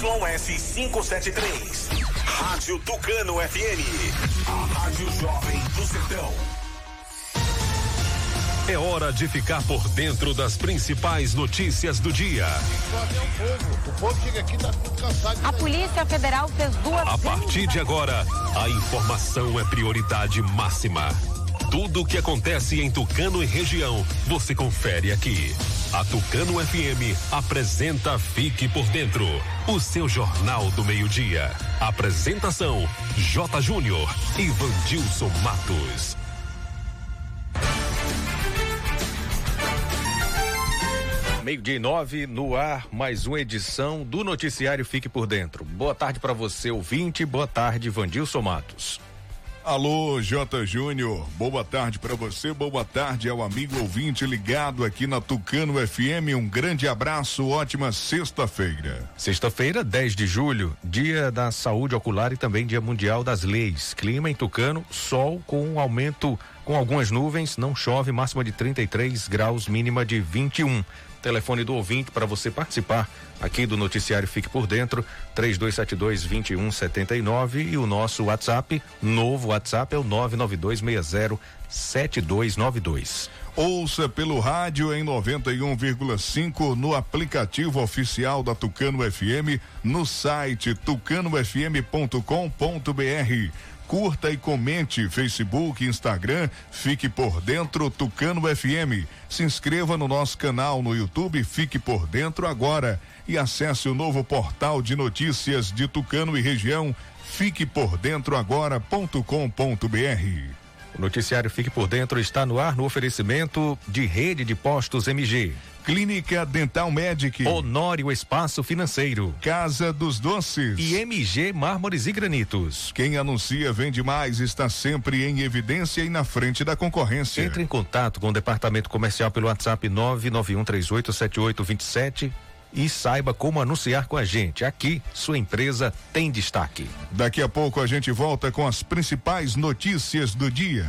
ZYS 573. Rádio Tucano FM. A Rádio Jovem do Sertão. É hora de ficar por dentro das principais notícias do dia. O povo chega aqui tá cansado. A Polícia Federal fez duas. A partir de agora, a informação é prioridade máxima. Tudo o que acontece em Tucano e região, você confere aqui. A Tucano FM apresenta Fique por Dentro, o seu jornal do meio-dia. Apresentação: J. Júnior e Vandilson Matos. Meio-dia e nove, no ar, mais uma edição do Noticiário Fique por Dentro. Boa tarde para você, ouvinte. Boa tarde, Vandilson Matos. Alô, J. Júnior. Boa tarde para você, boa tarde ao amigo ouvinte ligado aqui na Tucano FM. Um grande abraço, ótima sexta-feira. Sexta-feira, 10 de julho, dia da saúde ocular e também dia mundial das leis. Clima em Tucano, sol com um aumento com algumas nuvens, não chove, máxima de 33 graus, mínima de 21. Telefone do ouvinte para você participar aqui do noticiário Fique por Dentro, 3272 2179 e o nosso WhatsApp, novo WhatsApp é o 99260 7292. Ouça pelo rádio em 91,5 no aplicativo oficial da Tucano FM, no site tucanofm.com.br curta e comente Facebook, Instagram, fique por dentro Tucano FM. Se inscreva no nosso canal no YouTube, fique por dentro agora e acesse o novo portal de notícias de Tucano e região, fique por dentro agora.com.br. O noticiário Fique por Dentro está no ar no oferecimento de rede de postos MG. Clínica Dental Medic. Honório Espaço Financeiro. Casa dos Doces. E MG Mármores e Granitos. Quem anuncia vende mais está sempre em evidência e na frente da concorrência. Entre em contato com o departamento comercial pelo WhatsApp 991387827 e saiba como anunciar com a gente. Aqui, sua empresa tem destaque. Daqui a pouco a gente volta com as principais notícias do dia.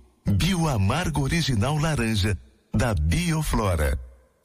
Bioamargo Original Laranja, da Bioflora.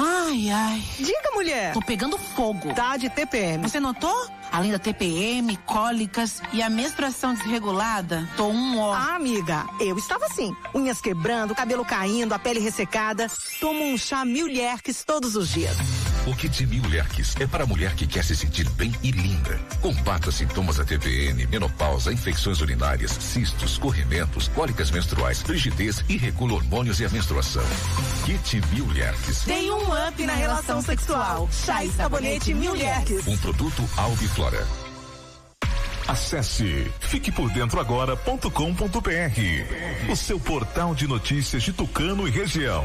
Ai, ai. Diga, mulher. Tô pegando fogo. Tá de TPM. Você notou? Além da TPM, cólicas e a menstruação desregulada, tô um ó. Ah, amiga, eu estava assim. Unhas quebrando, cabelo caindo, a pele ressecada. Tomo um chá Milherques todos os dias. O Kit Mil Lerques é para a mulher que quer se sentir bem e linda. Combata sintomas da TPN, menopausa, infecções urinárias, cistos, corrimentos, cólicas menstruais, rigidez e regula hormônios e a menstruação. Kit Mil Lerques. Tem um up na relação sexual. Chá e sabonete Mil Lerques. Um produto Albiflora. Acesse fiquepordentroagora.com.br, o seu portal de notícias de Tucano e região.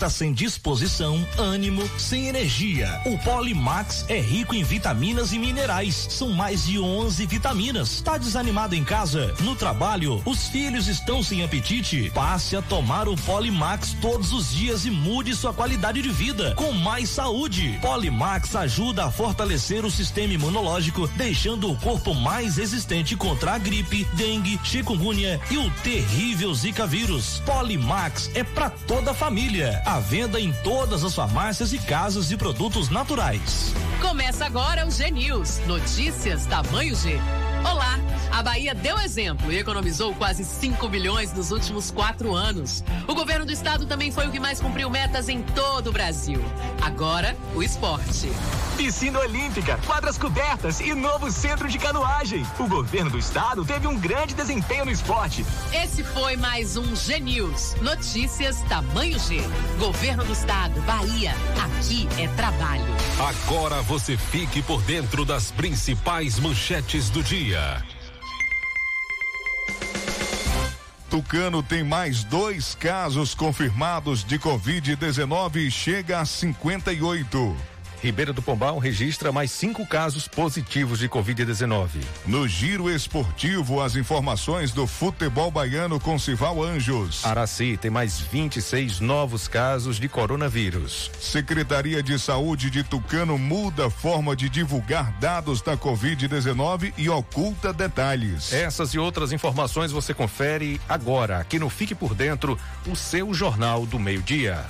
está sem disposição, ânimo, sem energia. O Polimax é rico em vitaminas e minerais. São mais de 11 vitaminas. Tá desanimado em casa? No trabalho? Os filhos estão sem apetite? Passe a tomar o Polimax todos os dias e mude sua qualidade de vida com mais saúde. Polimax ajuda a fortalecer o sistema imunológico, deixando o corpo mais resistente contra a gripe, dengue, chikungunya e o terrível Zika vírus. Polimax é para toda a família. À venda em todas as farmácias e casas de produtos naturais. Começa agora o G News. Notícias tamanho G. Olá! A Bahia deu exemplo e economizou quase 5 bilhões nos últimos quatro anos. O governo do estado também foi o que mais cumpriu metas em todo o Brasil. Agora, o esporte. Piscina Olímpica, quadras cobertas e novo centro de canoagem. O governo do estado teve um grande desempenho no esporte. Esse foi mais um G News. Notícias tamanho G. Governo do estado, Bahia. Aqui é trabalho. Agora você fique por dentro das principais manchetes do dia. Tucano tem mais dois casos confirmados de Covid-19 e chega a 58. Ribeira do Pombal registra mais cinco casos positivos de Covid-19. No giro esportivo, as informações do futebol baiano com Cival Anjos. Araci tem mais 26 novos casos de coronavírus. Secretaria de Saúde de Tucano muda a forma de divulgar dados da Covid-19 e oculta detalhes. Essas e outras informações você confere agora aqui no Fique por Dentro, o seu Jornal do Meio-Dia.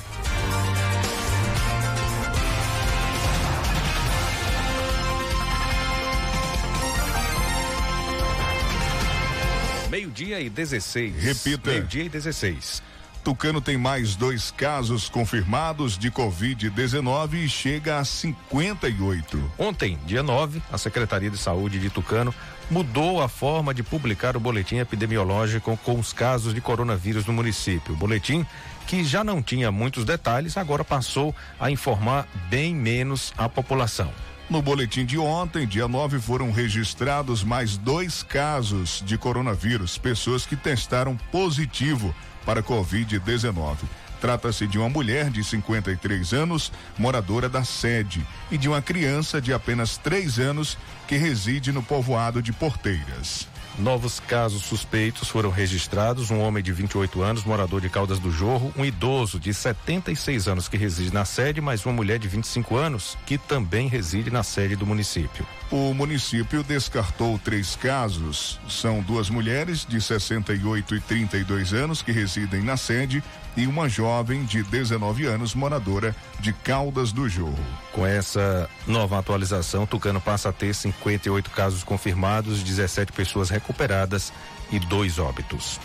Meio-dia e 16. Repita. Meio-dia e 16. Tucano tem mais dois casos confirmados de Covid-19 e chega a 58. Ontem, dia 9, a Secretaria de Saúde de Tucano mudou a forma de publicar o boletim epidemiológico com os casos de coronavírus no município. O boletim, que já não tinha muitos detalhes, agora passou a informar bem menos a população. No boletim de ontem, dia 9, foram registrados mais dois casos de coronavírus, pessoas que testaram positivo para Covid-19. Trata-se de uma mulher de 53 anos, moradora da sede, e de uma criança de apenas 3 anos que reside no povoado de Porteiras. Novos casos suspeitos foram registrados: um homem de 28 anos, morador de Caldas do Jorro, um idoso de 76 anos que reside na sede, mais uma mulher de 25 anos que também reside na sede do município. O município descartou três casos. São duas mulheres de 68 e 32 anos que residem na sede e uma jovem de 19 anos, moradora de Caldas do Jorro. Com essa nova atualização, Tucano passa a ter 58 casos confirmados, 17 pessoas recuperadas e dois óbitos.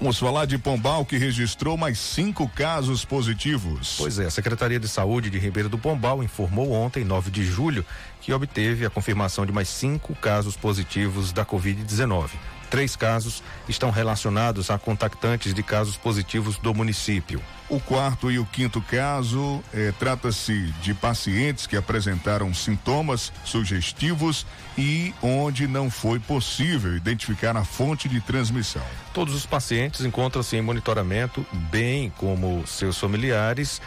Vamos falar de Pombal, que registrou mais cinco casos positivos. Pois é, a Secretaria de Saúde de Ribeira do Pombal informou ontem, 9 de julho, que obteve a confirmação de mais cinco casos positivos da Covid-19. Três casos estão relacionados a contactantes de casos positivos do município. O quarto e o quinto caso eh, trata-se de pacientes que apresentaram sintomas sugestivos e onde não foi possível identificar a fonte de transmissão. Todos os pacientes encontram-se em monitoramento, bem como seus familiares,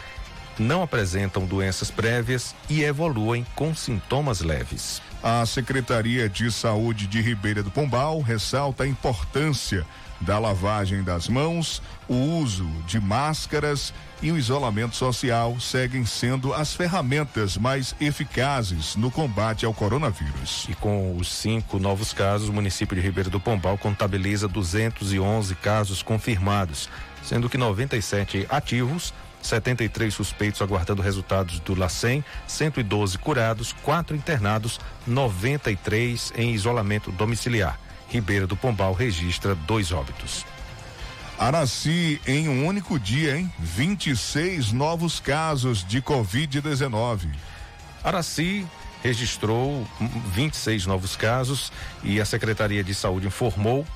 não apresentam doenças prévias e evoluem com sintomas leves. A Secretaria de Saúde de Ribeira do Pombal ressalta a importância da lavagem das mãos, o uso de máscaras e o isolamento social seguem sendo as ferramentas mais eficazes no combate ao coronavírus. E com os cinco novos casos, o município de Ribeira do Pombal contabiliza 211 casos confirmados, sendo que 97 ativos 73 suspeitos aguardando resultados do LACEN, 112 curados, 4 internados, 93 em isolamento domiciliar. Ribeira do Pombal registra dois óbitos. Araci, em um único dia, hein? 26 novos casos de Covid-19. Araci registrou 26 novos casos e a Secretaria de Saúde informou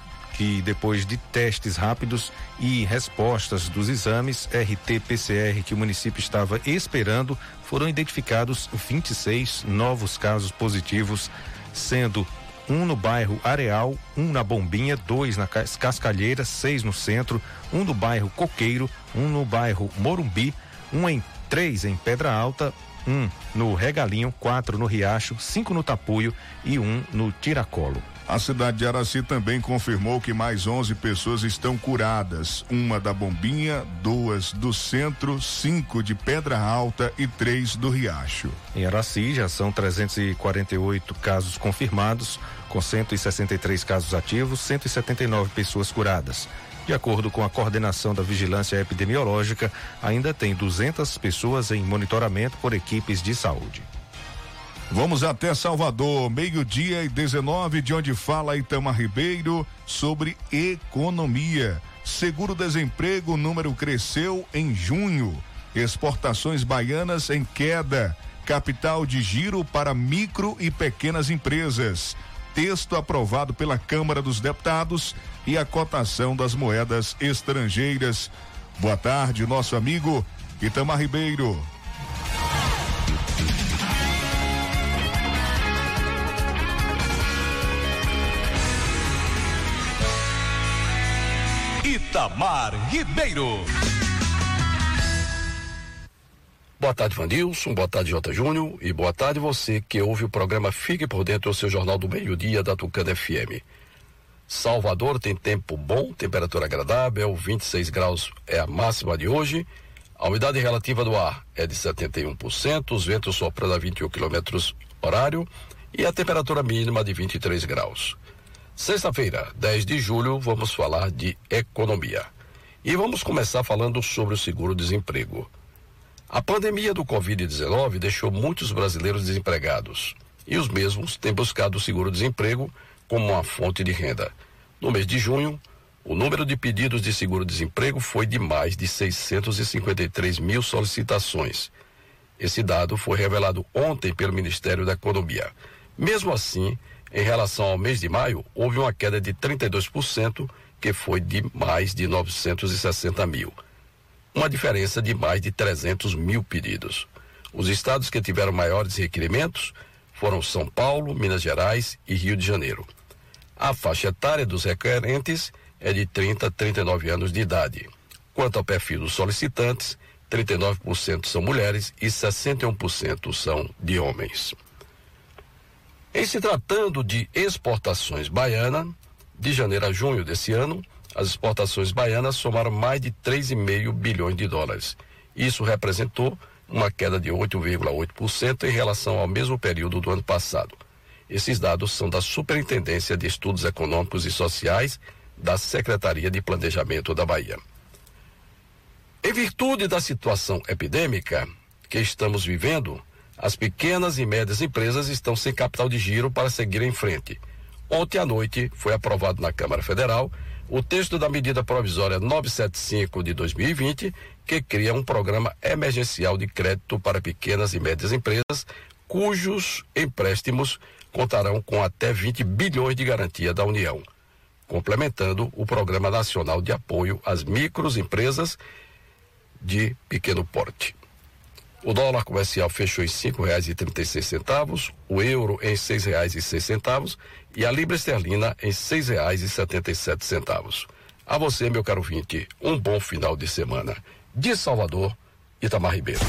que depois de testes rápidos e respostas dos exames RT-PCR que o município estava esperando, foram identificados 26 novos casos positivos, sendo um no bairro Areal, um na Bombinha, dois na Cascalheira, seis no centro, um no bairro Coqueiro, um no bairro Morumbi, um em três em Pedra Alta, um no Regalinho, quatro no Riacho, cinco no Tapuio e um no Tiracolo. A cidade de Araci também confirmou que mais 11 pessoas estão curadas. Uma da Bombinha, duas do centro, cinco de Pedra Alta e três do Riacho. Em Araci já são 348 casos confirmados, com 163 casos ativos, 179 pessoas curadas. De acordo com a coordenação da vigilância epidemiológica, ainda tem 200 pessoas em monitoramento por equipes de saúde. Vamos até Salvador, meio-dia e 19, de onde fala Itama Ribeiro sobre economia. Seguro-desemprego, número cresceu em junho. Exportações baianas em queda. Capital de giro para micro e pequenas empresas. Texto aprovado pela Câmara dos Deputados e a cotação das moedas estrangeiras. Boa tarde, nosso amigo Itamar Ribeiro. Itamar Ribeiro. Boa tarde, Vandilson. Boa tarde, J. Júnior. E boa tarde você que ouve o programa Fique por Dentro, o seu jornal do meio-dia da Tucana FM. Salvador tem tempo bom, temperatura agradável, 26 graus é a máxima de hoje. A umidade relativa do ar é de 71%, os ventos soprando a 21 km horário e a temperatura mínima de 23 graus. Sexta-feira, 10 de julho, vamos falar de economia. E vamos começar falando sobre o seguro-desemprego. A pandemia do Covid-19 deixou muitos brasileiros desempregados e os mesmos têm buscado o seguro-desemprego como uma fonte de renda. No mês de junho, o número de pedidos de seguro-desemprego foi de mais de 653 mil solicitações. Esse dado foi revelado ontem pelo Ministério da Economia. Mesmo assim, em relação ao mês de maio, houve uma queda de 32%, que foi de mais de 960 mil. Uma diferença de mais de 300 mil pedidos. Os estados que tiveram maiores requerimentos foram São Paulo, Minas Gerais e Rio de Janeiro. A faixa etária dos requerentes é de 30 a 39 anos de idade. Quanto ao perfil dos solicitantes, 39% são mulheres e 61% são de homens. Em se tratando de exportações baianas, de janeiro a junho desse ano, as exportações baianas somaram mais de 3,5 bilhões de dólares. Isso representou uma queda de 8,8% em relação ao mesmo período do ano passado. Esses dados são da Superintendência de Estudos Econômicos e Sociais da Secretaria de Planejamento da Bahia. Em virtude da situação epidêmica que estamos vivendo, as pequenas e médias empresas estão sem capital de giro para seguir em frente. Ontem à noite foi aprovado na Câmara Federal o texto da medida provisória 975 de 2020, que cria um programa emergencial de crédito para pequenas e médias empresas, cujos empréstimos contarão com até 20 bilhões de garantia da União, complementando o Programa Nacional de Apoio às Microempresas de Pequeno Porte. O dólar comercial fechou em cinco reais e trinta e seis centavos, o euro em seis reais e seis centavos e a libra esterlina em seis reais e setenta e sete centavos. A você, meu caro vinte, um bom final de semana. De Salvador, Itamar Ribeiro.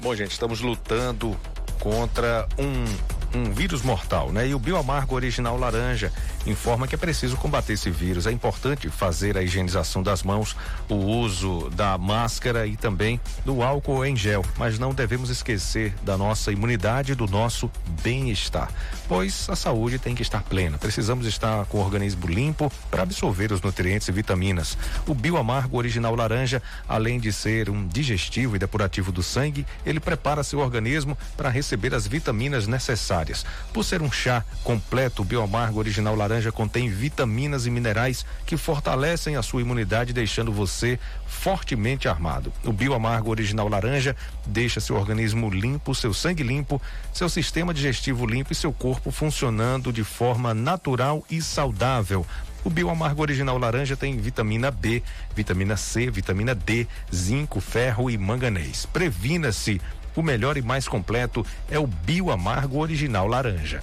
Bom, gente, estamos lutando contra um um vírus mortal, né? E o bioamargo original laranja informa que é preciso combater esse vírus. É importante fazer a higienização das mãos, o uso da máscara e também do álcool em gel, mas não devemos esquecer da nossa imunidade e do nosso bem-estar, pois a saúde tem que estar plena. Precisamos estar com o organismo limpo para absorver os nutrientes e vitaminas. O bioamargo original laranja, além de ser um digestivo e depurativo do sangue, ele prepara seu organismo para receber as vitaminas necessárias. Por ser um chá completo, o bioamargo original laranja contém vitaminas e minerais que fortalecem a sua imunidade, deixando você fortemente armado. O Bioamargo Original Laranja deixa seu organismo limpo, seu sangue limpo, seu sistema digestivo limpo e seu corpo funcionando de forma natural e saudável. O Bioamargo Original Laranja tem vitamina B, vitamina C, vitamina D, zinco, ferro e manganês. Previna-se. O melhor e mais completo é o Bioamargo Original Laranja.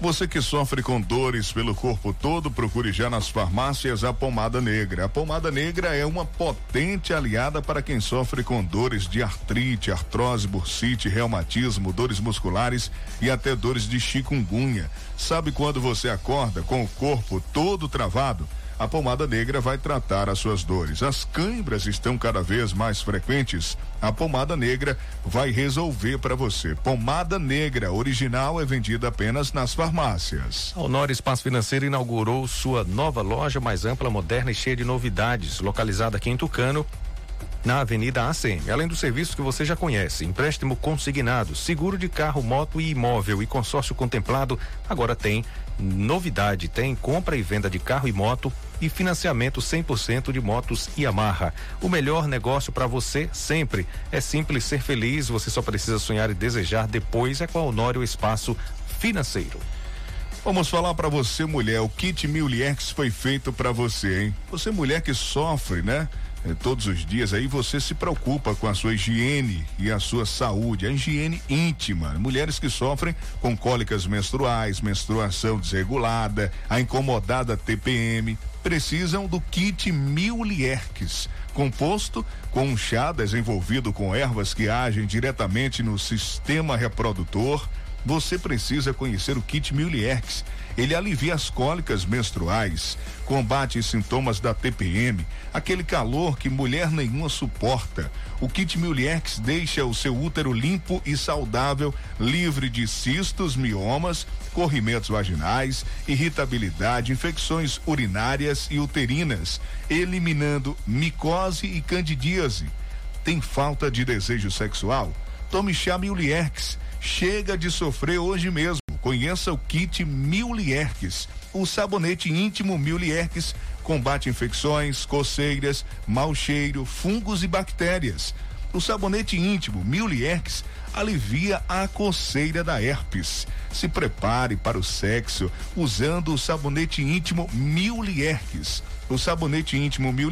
Você que sofre com dores pelo corpo todo, procure já nas farmácias a pomada negra. A pomada negra é uma potente aliada para quem sofre com dores de artrite, artrose, bursite, reumatismo, dores musculares e até dores de chikungunya. Sabe quando você acorda com o corpo todo travado? A pomada negra vai tratar as suas dores. As câimbras estão cada vez mais frequentes. A pomada negra vai resolver para você. Pomada negra original é vendida apenas nas farmácias. A Honor Espaço Financeiro inaugurou sua nova loja mais ampla, moderna e cheia de novidades, localizada aqui em Tucano, na Avenida ACM. Além dos serviços que você já conhece, empréstimo consignado, seguro de carro, moto e imóvel e consórcio contemplado, agora tem novidade, tem compra e venda de carro e moto e financiamento 100% de motos e amarra. O melhor negócio para você sempre. É simples ser feliz, você só precisa sonhar e desejar, depois é com a Honório Espaço Financeiro. Vamos falar para você, mulher, o kit Miliex foi feito para você, hein? Você mulher que sofre, né? Eh, todos os dias, aí você se preocupa com a sua higiene e a sua saúde, a higiene íntima. Mulheres que sofrem com cólicas menstruais, menstruação desregulada, a incomodada TPM, precisam do kit Mil composto com um chá desenvolvido com ervas que agem diretamente no sistema reprodutor. Você precisa conhecer o kit Mil ele alivia as cólicas menstruais, combate sintomas da TPM, aquele calor que mulher nenhuma suporta. O kit Mulhex deixa o seu útero limpo e saudável, livre de cistos, miomas, corrimentos vaginais, irritabilidade, infecções urinárias e uterinas, eliminando micose e candidíase. Tem falta de desejo sexual? Tome chá Mulhex. Chega de sofrer hoje mesmo. Conheça o kit Mil. O sabonete íntimo Mil combate infecções, coceiras, mau cheiro, fungos e bactérias. O sabonete íntimo Mil alivia a coceira da herpes. Se prepare para o sexo usando o sabonete íntimo Mil. O sabonete íntimo Mil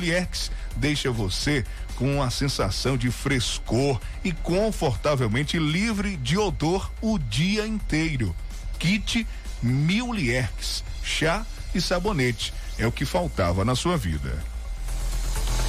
deixa você com a sensação de frescor e confortavelmente livre de odor o dia inteiro kit mil lierques, chá e sabonete. É o que faltava na sua vida.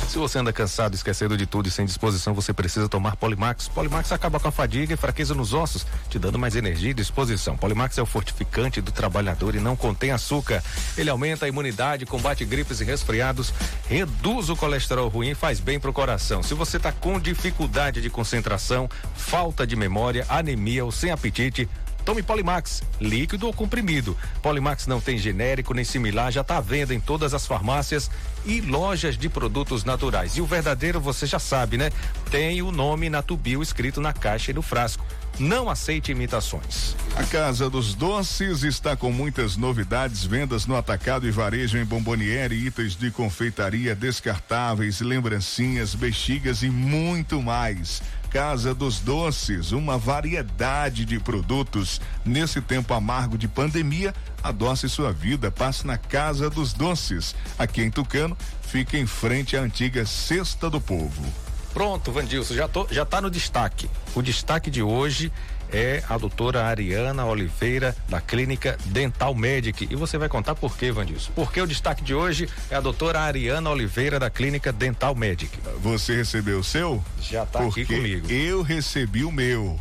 Se você anda cansado, esquecendo de tudo e sem disposição, você precisa tomar Polimax. Polimax acaba com a fadiga e fraqueza nos ossos, te dando mais energia e disposição. Polimax é o fortificante do trabalhador e não contém açúcar. Ele aumenta a imunidade, combate gripes e resfriados, reduz o colesterol ruim e faz bem pro coração. Se você está com dificuldade de concentração, falta de memória, anemia ou sem apetite, Tome Polimax, líquido ou comprimido. Polimax não tem genérico nem similar, já está à venda em todas as farmácias e lojas de produtos naturais. E o verdadeiro você já sabe, né? Tem o nome Natubio escrito na caixa e no frasco. Não aceite imitações. A Casa dos Doces está com muitas novidades, vendas no atacado e varejo em bomboniere, itens de confeitaria descartáveis, lembrancinhas, bexigas e muito mais. Casa dos Doces, uma variedade de produtos. Nesse tempo amargo de pandemia, adoce sua vida, passe na Casa dos Doces. Aqui em Tucano, fica em frente à antiga Cesta do Povo. Pronto, Vandilson, já, tô, já tá no destaque. O destaque de hoje é a doutora Ariana Oliveira, da Clínica Dental Medic. E você vai contar por quê, Vandilson? Porque o destaque de hoje é a doutora Ariana Oliveira, da Clínica Dental Medic. Você recebeu o seu? Já está aqui comigo. Eu recebi o meu.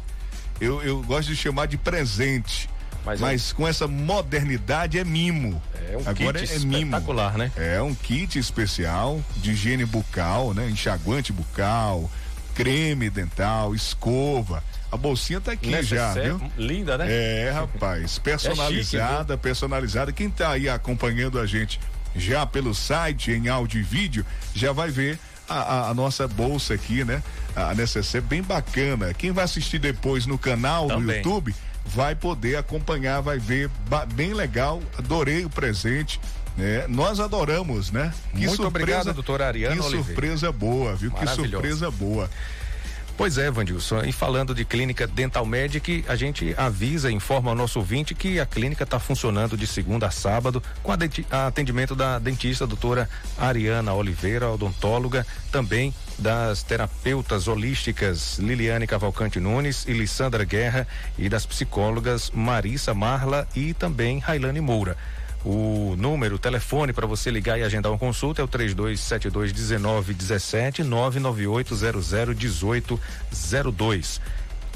Eu, eu gosto de chamar de presente. Mas, Mas é... com essa modernidade é mimo. É um Agora kit é espetacular, mimo. né? É um kit especial de higiene bucal, né? Enxaguante bucal, creme dental, escova. A bolsinha tá aqui já, viu? Linda, né? É, rapaz, personalizada, é chique, personalizada. Quem tá aí acompanhando a gente já pelo site, em áudio e vídeo, já vai ver a, a, a, nossa bolsa aqui, né? A necessaire bem bacana. Quem vai assistir depois no canal Também. no YouTube vai poder acompanhar, vai ver bem legal. Adorei o presente. né? nós adoramos, né? Que Muito surpresa, obrigado, doutora Ariana Que surpresa boa, viu? Que surpresa boa. Pois é, Vandilson. E falando de clínica Dental Medic, a gente avisa, informa ao nosso ouvinte que a clínica está funcionando de segunda a sábado com a atendimento da dentista doutora Ariana Oliveira, odontóloga, também das terapeutas holísticas Liliane Cavalcante Nunes e Lissandra Guerra e das psicólogas Marissa Marla e também Railane Moura. O número, o telefone para você ligar e agendar uma consulta é o 3272 1917 99800 1802.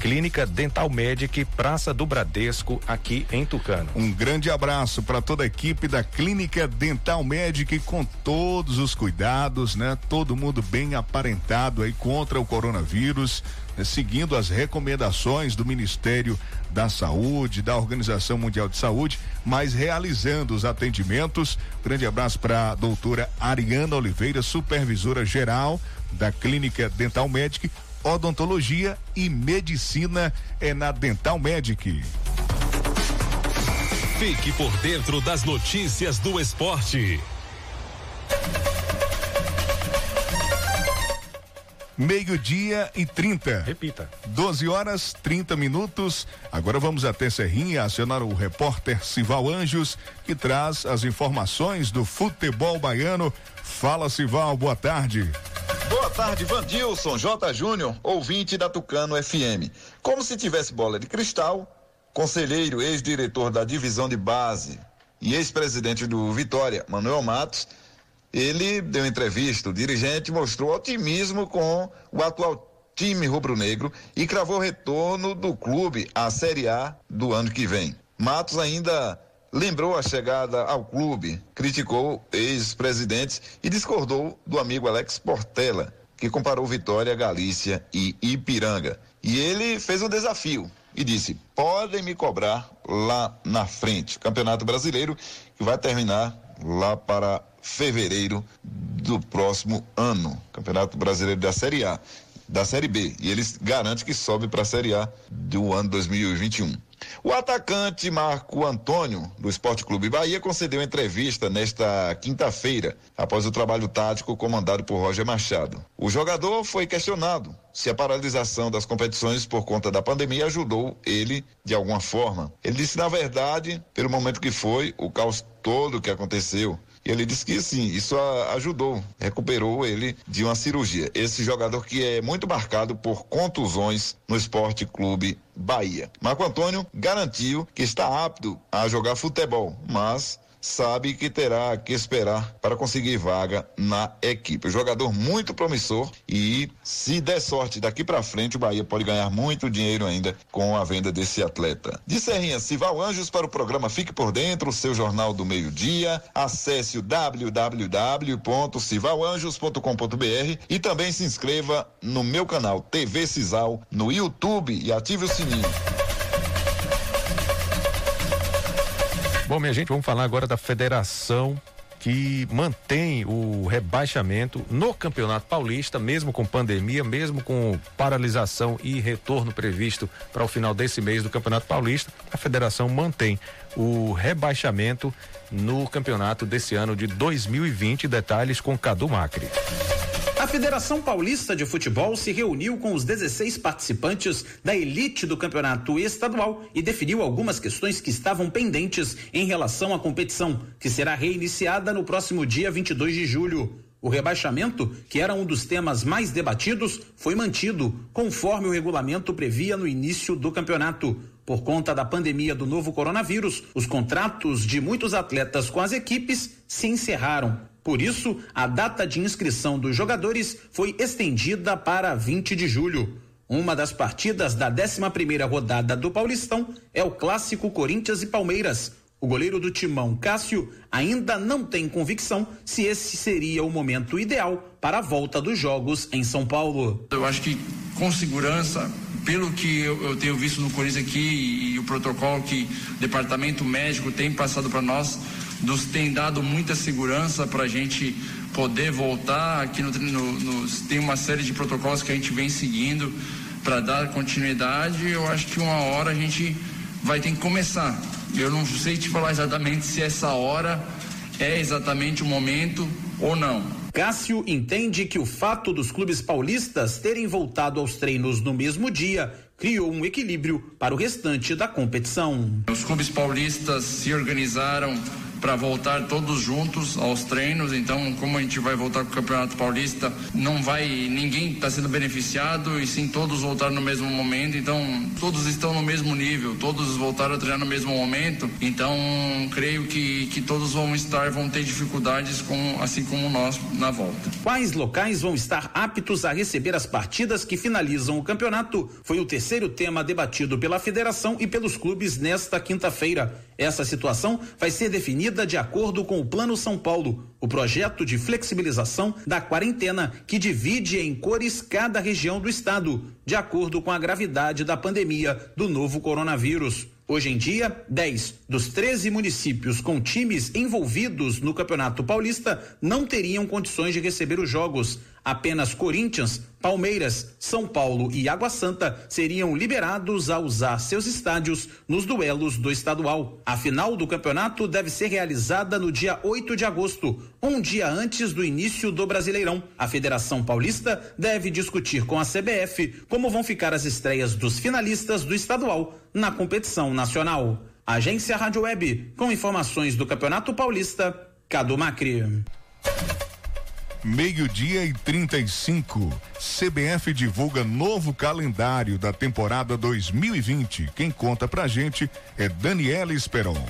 Clínica Dental Medic, Praça do Bradesco, aqui em Tucano. Um grande abraço para toda a equipe da Clínica Dental Medic com todos os cuidados, né? Todo mundo bem aparentado aí contra o coronavírus, seguindo as recomendações do Ministério da Saúde, da Organização Mundial de Saúde, mas realizando os atendimentos. Grande abraço para a doutora Ariana Oliveira, supervisora geral da Clínica Dental Medic odontologia e medicina é na Dental Medic. Fique por dentro das notícias do esporte. Meio-dia e 30. Repita. 12 horas 30 minutos. Agora vamos até Serrinha acionar o repórter Sival Anjos, que traz as informações do futebol baiano. Fala, Sival, boa tarde. Boa tarde, Vandilson J. Júnior, ouvinte da Tucano FM. Como se tivesse bola de cristal, conselheiro, ex-diretor da divisão de base e ex-presidente do Vitória, Manuel Matos, ele deu entrevista, o dirigente mostrou otimismo com o atual time rubro-negro e cravou retorno do clube à Série A do ano que vem. Matos ainda lembrou a chegada ao clube, criticou ex-presidentes e discordou do amigo Alex Portela, que comparou Vitória, Galícia e Ipiranga. E ele fez um desafio e disse: podem me cobrar lá na frente. Campeonato Brasileiro que vai terminar lá para fevereiro do próximo ano. Campeonato Brasileiro da Série A, da Série B. E eles garantem que sobe para a Série A do ano 2021. O atacante Marco Antônio, do Esporte Clube Bahia, concedeu entrevista nesta quinta-feira, após o trabalho tático comandado por Roger Machado. O jogador foi questionado se a paralisação das competições por conta da pandemia ajudou ele de alguma forma. Ele disse, na verdade, pelo momento que foi, o caos todo que aconteceu, e ele disse que sim, isso ajudou, recuperou ele de uma cirurgia. Esse jogador que é muito marcado por contusões no Esporte Clube Bahia. Marco Antônio garantiu que está apto a jogar futebol, mas sabe que terá que esperar para conseguir vaga na equipe. Jogador muito promissor e se der sorte daqui para frente o Bahia pode ganhar muito dinheiro ainda com a venda desse atleta. De Serrinha, Sival Anjos para o programa Fique por Dentro, seu jornal do meio-dia. Acesse o www.civalanjos.com.br e também se inscreva no meu canal TV Cisal no YouTube e ative o sininho. Bom, minha gente, vamos falar agora da federação que mantém o rebaixamento no Campeonato Paulista, mesmo com pandemia, mesmo com paralisação e retorno previsto para o final desse mês do Campeonato Paulista, a federação mantém o rebaixamento no campeonato desse ano de 2020. Detalhes com Cadu Macri. Federação Paulista de Futebol se reuniu com os 16 participantes da elite do campeonato estadual e definiu algumas questões que estavam pendentes em relação à competição, que será reiniciada no próximo dia 22 de julho. O rebaixamento, que era um dos temas mais debatidos, foi mantido, conforme o regulamento previa no início do campeonato. Por conta da pandemia do novo coronavírus, os contratos de muitos atletas com as equipes se encerraram. Por isso, a data de inscrição dos jogadores foi estendida para 20 de julho. Uma das partidas da 11ª rodada do Paulistão é o clássico Corinthians e Palmeiras. O goleiro do Timão, Cássio, ainda não tem convicção se esse seria o momento ideal para a volta dos jogos em São Paulo. Eu acho que com segurança, pelo que eu, eu tenho visto no Corinthians aqui e, e o protocolo que o departamento médico tem passado para nós, nos tem dado muita segurança para a gente poder voltar. Aqui no, no, no, tem uma série de protocolos que a gente vem seguindo para dar continuidade. Eu acho que uma hora a gente vai ter que começar. Eu não sei te falar exatamente se essa hora é exatamente o momento ou não. Cássio entende que o fato dos clubes paulistas terem voltado aos treinos no mesmo dia criou um equilíbrio para o restante da competição. Os clubes paulistas se organizaram para voltar todos juntos aos treinos. Então, como a gente vai voltar com o Campeonato Paulista, não vai ninguém está sendo beneficiado e sim todos voltaram no mesmo momento. Então, todos estão no mesmo nível, todos voltaram a treinar no mesmo momento. Então, creio que, que todos vão estar, vão ter dificuldades com, assim como nós na volta. Quais locais vão estar aptos a receber as partidas que finalizam o campeonato? Foi o terceiro tema debatido pela federação e pelos clubes nesta quinta-feira. Essa situação vai ser definida de acordo com o Plano São Paulo, o projeto de flexibilização da quarentena que divide em cores cada região do estado, de acordo com a gravidade da pandemia do novo coronavírus. Hoje em dia, 10 dos 13 municípios com times envolvidos no Campeonato Paulista não teriam condições de receber os jogos. Apenas Corinthians, Palmeiras, São Paulo e Água Santa seriam liberados a usar seus estádios nos duelos do estadual. A final do campeonato deve ser realizada no dia 8 de agosto, um dia antes do início do Brasileirão. A Federação Paulista deve discutir com a CBF como vão ficar as estreias dos finalistas do estadual na competição nacional. Agência Rádio Web, com informações do Campeonato Paulista, Cadu Macri. Meio-dia e 35. CBF divulga novo calendário da temporada 2020. Quem conta pra gente é Daniela Esperon.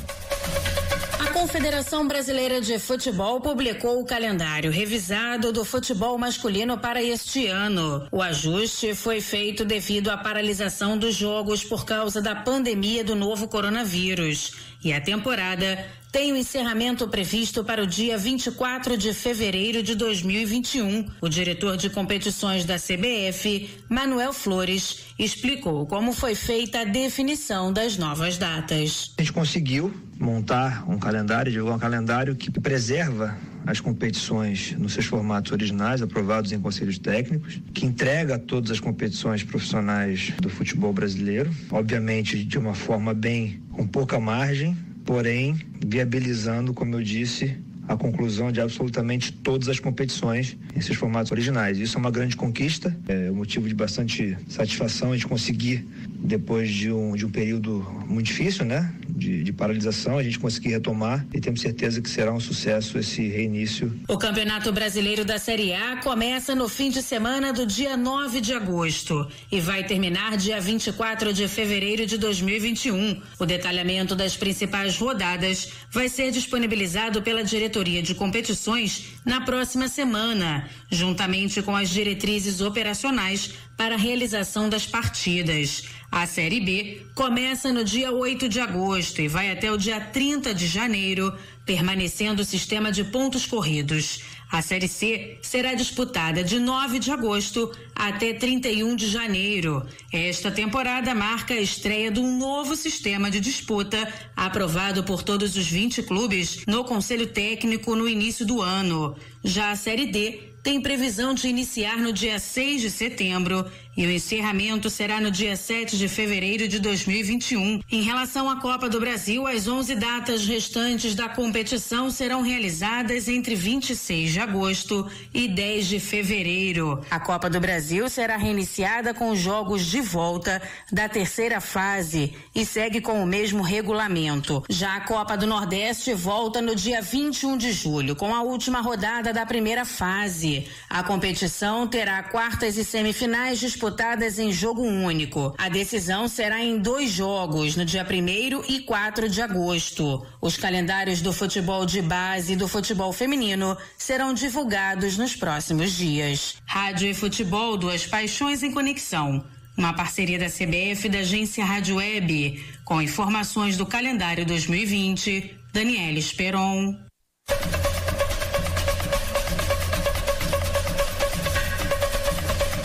A Confederação Brasileira de Futebol publicou o calendário revisado do futebol masculino para este ano. O ajuste foi feito devido à paralisação dos jogos por causa da pandemia do novo coronavírus. E a temporada tem o encerramento previsto para o dia 24 de fevereiro de 2021. O diretor de competições da CBF, Manuel Flores, explicou como foi feita a definição das novas datas. A gente conseguiu montar um calendário, divulgar um calendário que preserva as competições nos seus formatos originais, aprovados em conselhos técnicos, que entrega todas as competições profissionais do futebol brasileiro, obviamente de uma forma bem com pouca margem, porém viabilizando, como eu disse, a conclusão de absolutamente todas as competições em seus formatos originais. Isso é uma grande conquista, é um motivo de bastante satisfação gente conseguir, depois de um, de um período muito difícil, né? De, de, paralisação, a gente conseguir retomar e temos certeza que será um sucesso esse reinício. O Campeonato Brasileiro da Série A começa no fim de semana do dia 9 de agosto e vai terminar dia 24 de fevereiro de 2021. O detalhamento das principais rodadas vai ser disponibilizado pela diretoria de competições na próxima semana, juntamente com as diretrizes operacionais para a realização das partidas. A Série B começa no dia 8 de agosto e vai até o dia 30 de janeiro, permanecendo o sistema de pontos corridos. A Série C será disputada de 9 de agosto até 31 de janeiro. Esta temporada marca a estreia de um novo sistema de disputa, aprovado por todos os 20 clubes no Conselho Técnico no início do ano. Já a Série D tem previsão de iniciar no dia 6 de setembro e o encerramento será no dia 7 de fevereiro de 2021. Em relação à Copa do Brasil, as 11 datas restantes da competição serão realizadas entre 26 de agosto e 10 de fevereiro. A Copa do Brasil será reiniciada com os jogos de volta da terceira fase e segue com o mesmo regulamento. Já a Copa do Nordeste volta no dia 21 de julho, com a última rodada da primeira fase. A competição terá quartas e semifinais disputadas em jogo único. A decisão será em dois jogos, no dia 1 e 4 de agosto. Os calendários do futebol de base e do futebol feminino serão divulgados nos próximos dias. Rádio e futebol, duas paixões em conexão. Uma parceria da CBF da agência Rádio Web, com informações do calendário 2020. Daniela Esperon.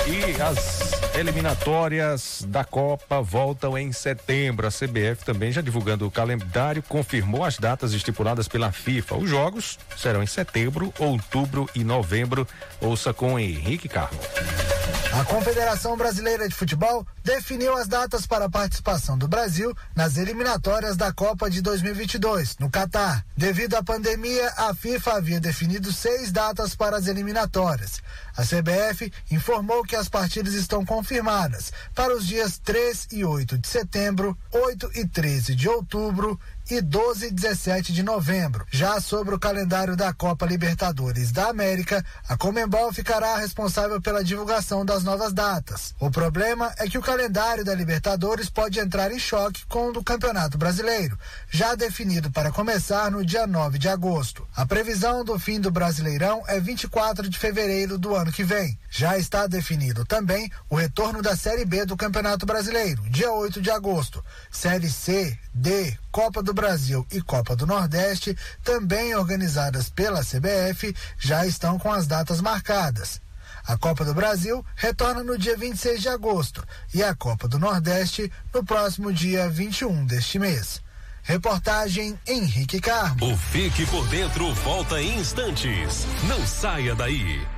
E as eliminatórias da Copa voltam em setembro. A CBF também já divulgando o calendário, confirmou as datas estipuladas pela FIFA. Os jogos serão em setembro, outubro e novembro. Ouça com Henrique Carmo. A Confederação Brasileira de Futebol definiu as datas para a participação do Brasil nas eliminatórias da Copa de 2022, no Catar. Devido à pandemia, a FIFA havia definido seis datas para as eliminatórias. A CBF informou que as partidas estão confirmadas para os dias 3 e 8 de setembro, 8 e 13 de outubro e 12 e 17 de novembro. Já sobre o calendário da Copa Libertadores da América, a Comembol ficará responsável pela divulgação das novas datas. O problema é que o calendário da Libertadores pode entrar em choque com o do Campeonato Brasileiro, já definido para começar no dia 9 de agosto. A previsão do fim do Brasileirão é 24 de fevereiro do ano que vem. Já está definido também o retorno da Série B do Campeonato Brasileiro, dia 8 de agosto. Série C, D, Copa do Brasil e Copa do Nordeste, também organizadas pela CBF, já estão com as datas marcadas. A Copa do Brasil retorna no dia 26 de agosto e a Copa do Nordeste no próximo dia 21 deste mês. Reportagem Henrique Carmo. O Fique por Dentro volta em instantes. Não saia daí.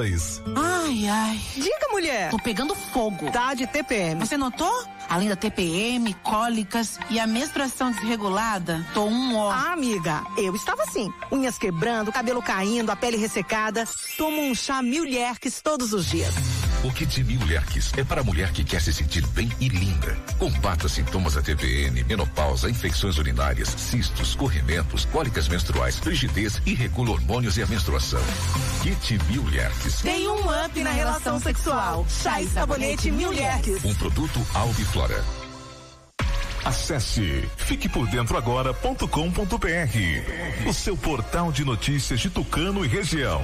Ai, ai. Diga, mulher. Tô pegando fogo. Tá de TPM. Você notou? Além da TPM, cólicas e a menstruação desregulada, tô um ó. Ah, amiga, eu estava assim. Unhas quebrando, cabelo caindo, a pele ressecada. Tomo um chá Mil todos os dias. O Kit Mil é para a mulher que quer se sentir bem e linda. Combata sintomas da TPM, menopausa, infecções urinárias, cistos, corrimentos, cólicas menstruais, frigidez e regula hormônios e a menstruação. Kit Mil Tem um up na relação sexual. Chá e sabonete Mil Um produto Albiflora. Acesse fiquepordentroagora.com.br, o seu portal de notícias de Tucano e região.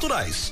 naturais.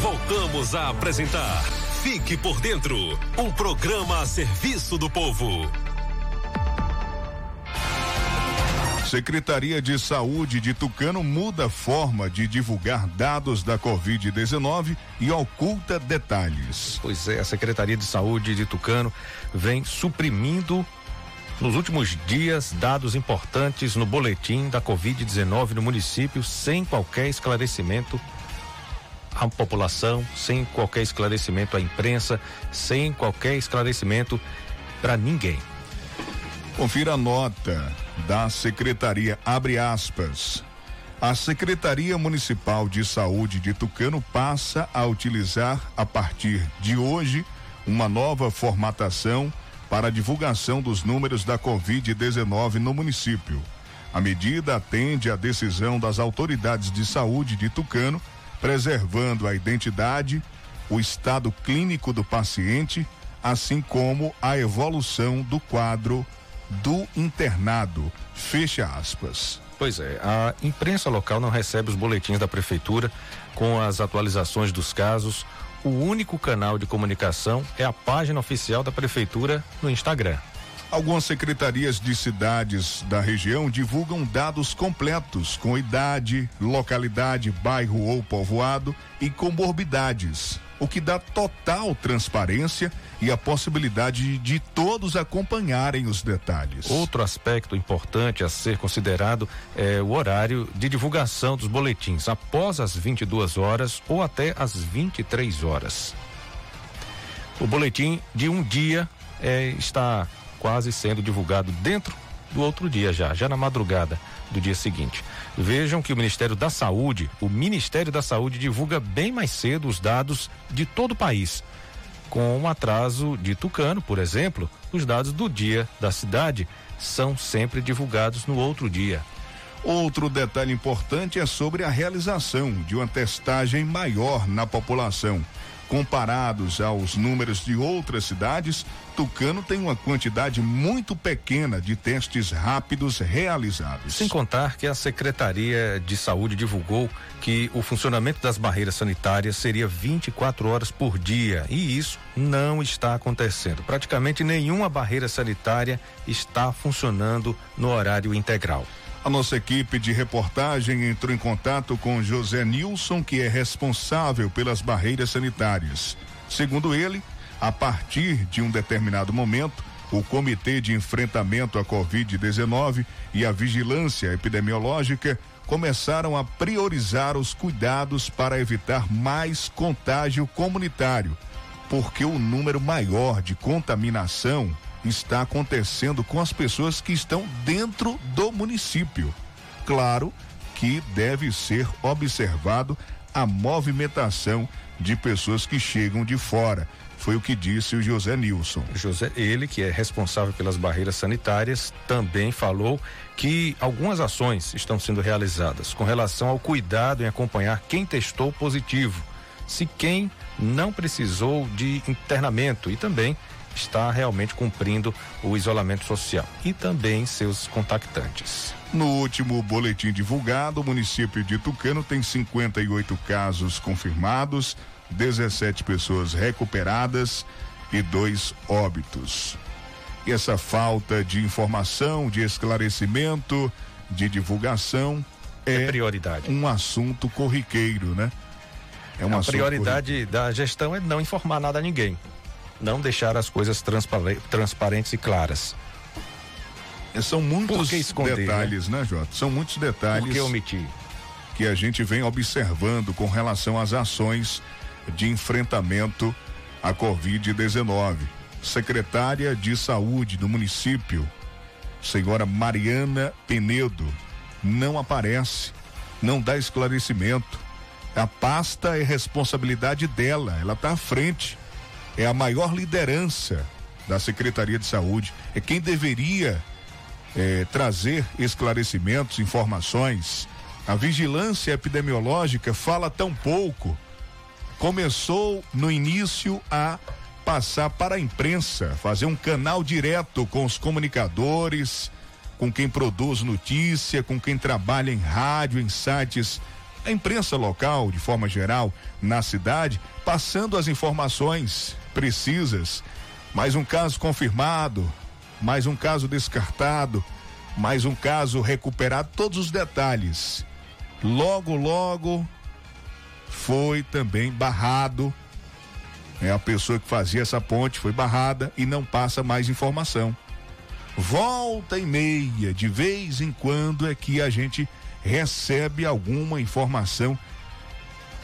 Voltamos a apresentar Fique por Dentro um programa a serviço do povo. Secretaria de Saúde de Tucano muda a forma de divulgar dados da Covid-19 e oculta detalhes. Pois é, a Secretaria de Saúde de Tucano vem suprimindo nos últimos dias dados importantes no boletim da Covid-19 no município sem qualquer esclarecimento à população, sem qualquer esclarecimento à imprensa, sem qualquer esclarecimento para ninguém. Confira a nota da Secretaria, abre aspas. A Secretaria Municipal de Saúde de Tucano passa a utilizar, a partir de hoje, uma nova formatação para a divulgação dos números da Covid-19 no município. A medida atende à decisão das autoridades de saúde de Tucano preservando a identidade, o estado clínico do paciente, assim como a evolução do quadro do internado. Fecha aspas. Pois é, a imprensa local não recebe os boletins da prefeitura com as atualizações dos casos. O único canal de comunicação é a página oficial da prefeitura no Instagram. Algumas secretarias de cidades da região divulgam dados completos com idade, localidade, bairro ou povoado e comorbidades, o que dá total transparência e a possibilidade de todos acompanharem os detalhes. Outro aspecto importante a ser considerado é o horário de divulgação dos boletins após as 22 horas ou até as 23 horas. O boletim de um dia é, está quase sendo divulgado dentro do outro dia já, já na madrugada do dia seguinte. Vejam que o Ministério da Saúde, o Ministério da Saúde divulga bem mais cedo os dados de todo o país. Com um atraso de Tucano, por exemplo, os dados do dia da cidade são sempre divulgados no outro dia. Outro detalhe importante é sobre a realização de uma testagem maior na população. Comparados aos números de outras cidades, Tucano tem uma quantidade muito pequena de testes rápidos realizados. Sem contar que a Secretaria de Saúde divulgou que o funcionamento das barreiras sanitárias seria 24 horas por dia e isso não está acontecendo. Praticamente nenhuma barreira sanitária está funcionando no horário integral. A nossa equipe de reportagem entrou em contato com José Nilson, que é responsável pelas barreiras sanitárias. Segundo ele, a partir de um determinado momento, o Comitê de Enfrentamento à Covid-19 e a Vigilância Epidemiológica começaram a priorizar os cuidados para evitar mais contágio comunitário, porque o número maior de contaminação está acontecendo com as pessoas que estão dentro do município. Claro que deve ser observado a movimentação de pessoas que chegam de fora. Foi o que disse o José Nilson. José, ele que é responsável pelas barreiras sanitárias, também falou que algumas ações estão sendo realizadas com relação ao cuidado em acompanhar quem testou positivo, se quem não precisou de internamento e também está realmente cumprindo o isolamento social e também seus contactantes. No último boletim divulgado, o município de Tucano tem 58 casos confirmados, 17 pessoas recuperadas e dois óbitos. E essa falta de informação, de esclarecimento, de divulgação é, é prioridade. Um assunto corriqueiro, né? É uma prioridade da gestão é não informar nada a ninguém não deixar as coisas transparentes e claras. E são muitos esconder, detalhes, né? né, Jota? São muitos detalhes. Por que omitir? Que a gente vem observando com relação às ações de enfrentamento à Covid-19. Secretária de Saúde do município, senhora Mariana Penedo, não aparece, não dá esclarecimento A pasta é responsabilidade dela, ela está à frente. É a maior liderança da Secretaria de Saúde. É quem deveria é, trazer esclarecimentos, informações. A vigilância epidemiológica fala tão pouco. Começou no início a passar para a imprensa, fazer um canal direto com os comunicadores, com quem produz notícia, com quem trabalha em rádio, em sites, a imprensa local, de forma geral, na cidade, passando as informações precisas. Mais um caso confirmado, mais um caso descartado, mais um caso recuperado, todos os detalhes. Logo, logo foi também barrado. É a pessoa que fazia essa ponte foi barrada e não passa mais informação. Volta e meia, de vez em quando é que a gente recebe alguma informação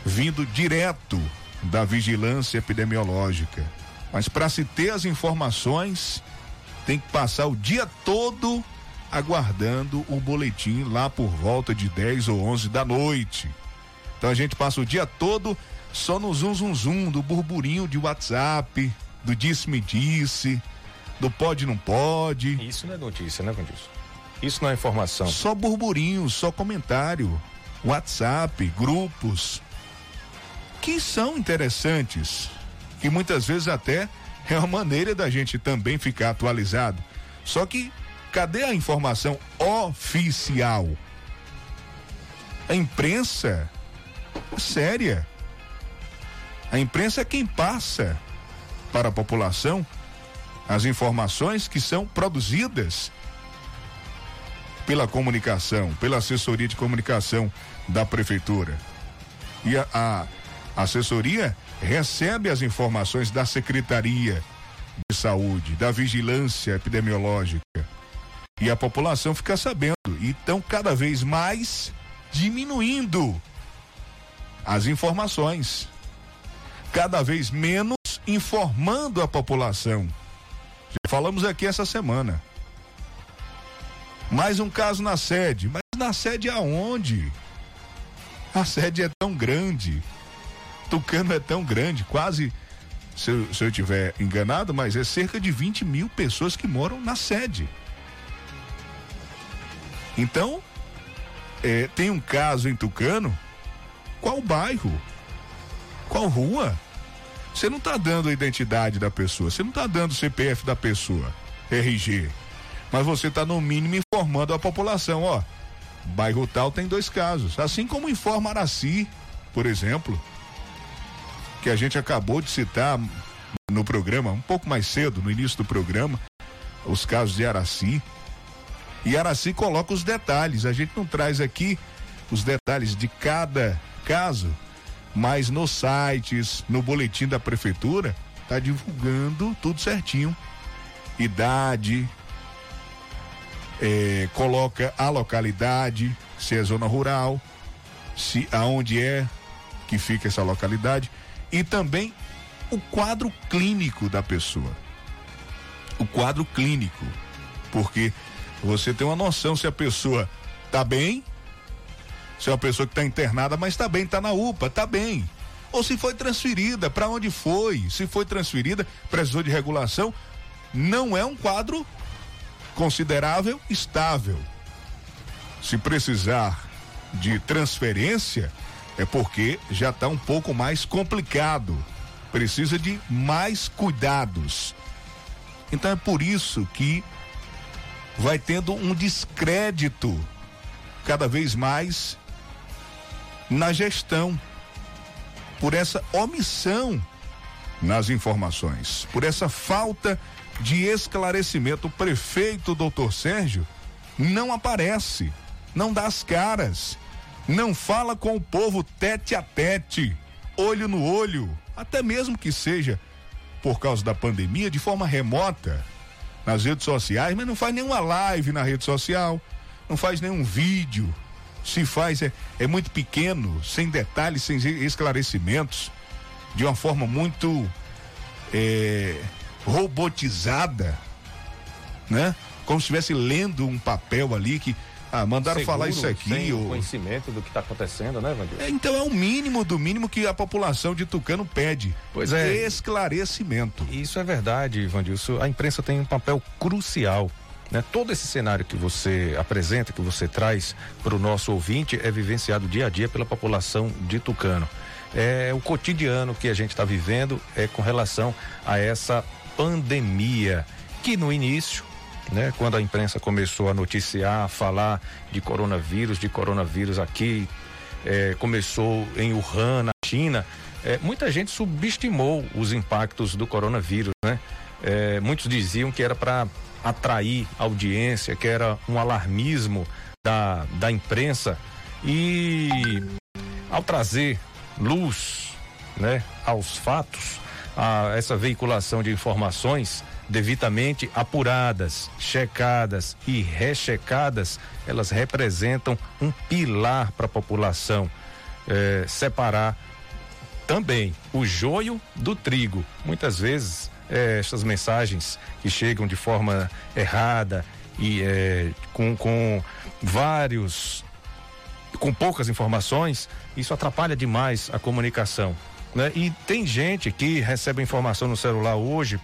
vindo direto da vigilância epidemiológica. Mas para se ter as informações, tem que passar o dia todo aguardando o boletim lá por volta de 10 ou 11 da noite. Então a gente passa o dia todo só no zum zum zum do burburinho de WhatsApp, do disse-me disse, do pode não pode. Isso não é notícia, né, Vandilson? Isso não é informação. Só burburinho, só comentário, WhatsApp, grupos que são interessantes, que muitas vezes até é uma maneira da gente também ficar atualizado. Só que cadê a informação oficial? A imprensa é séria. A imprensa é quem passa para a população as informações que são produzidas pela comunicação, pela assessoria de comunicação da prefeitura. E a, a assessoria recebe as informações da Secretaria de Saúde, da Vigilância Epidemiológica. E a população fica sabendo. E estão cada vez mais diminuindo as informações. Cada vez menos informando a população. Já falamos aqui essa semana. Mais um caso na sede. Mas na sede aonde? A sede é tão grande. Tucano é tão grande, quase, se eu, se eu tiver enganado, mas é cerca de 20 mil pessoas que moram na sede. Então, é, tem um caso em Tucano, qual bairro? Qual rua? Você não está dando a identidade da pessoa, você não está dando o CPF da pessoa, RG. Mas você está no mínimo informando a população, ó. Bairro tal tem dois casos. Assim como informa Araci, por exemplo que a gente acabou de citar no programa, um pouco mais cedo, no início do programa, os casos de Araci. E Araci coloca os detalhes. A gente não traz aqui os detalhes de cada caso, mas nos sites, no boletim da prefeitura, tá divulgando tudo certinho. Idade, é, coloca a localidade, se é zona rural, se aonde é que fica essa localidade e também o quadro clínico da pessoa. O quadro clínico, porque você tem uma noção se a pessoa tá bem, se é uma pessoa que está internada, mas está bem, está na UPA, está bem. Ou se foi transferida, para onde foi? Se foi transferida, precisou de regulação, não é um quadro considerável, estável. Se precisar de transferência, é porque já está um pouco mais complicado. Precisa de mais cuidados. Então é por isso que vai tendo um descrédito cada vez mais na gestão, por essa omissão nas informações, por essa falta de esclarecimento. O prefeito, doutor Sérgio, não aparece, não dá as caras não fala com o povo tete a tete, olho no olho, até mesmo que seja por causa da pandemia de forma remota nas redes sociais, mas não faz nenhuma live na rede social, não faz nenhum vídeo. Se faz é, é muito pequeno, sem detalhes, sem esclarecimentos, de uma forma muito é, robotizada, né? Como se estivesse lendo um papel ali que Ah, mandaram seguro, falar isso aqui. Sem ou- conhecimento do que está acontecendo, né, Vandil? É, então é o mínimo do mínimo que a população de Tucano pede. Pois é. Esclarecimento. Isso é verdade, Vandilson. A imprensa tem um papel crucial. Né? Todo esse cenário que você apresenta, que você traz para o nosso ouvinte, é vivenciado dia a dia pela população de Tucano. É o cotidiano que a gente está vivendo é com relação a essa pandemia que no início né? Quando a imprensa começou a noticiar, a falar de coronavírus, de coronavírus aqui, eh, começou em Wuhan, na China, eh, muita gente subestimou os impactos do coronavírus, né? Eh, muitos diziam que era para atrair audiência, que era um alarmismo da, da imprensa e ao trazer luz, né, aos fatos, a essa veiculação de informações devidamente apuradas, checadas e rechecadas, elas representam um pilar para a população eh, separar também o joio do trigo. Muitas vezes eh, essas mensagens que chegam de forma errada e eh, com, com vários com poucas informações, isso atrapalha demais a comunicação. Né? E tem gente que recebe informação no celular hoje,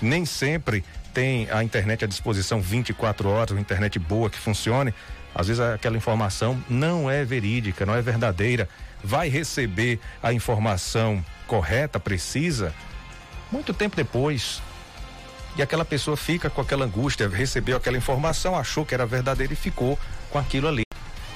nem sempre tem a internet à disposição 24 horas, uma internet boa que funcione. Às vezes aquela informação não é verídica, não é verdadeira. Vai receber a informação correta, precisa, muito tempo depois. E aquela pessoa fica com aquela angústia, recebeu aquela informação, achou que era verdadeira e ficou com aquilo ali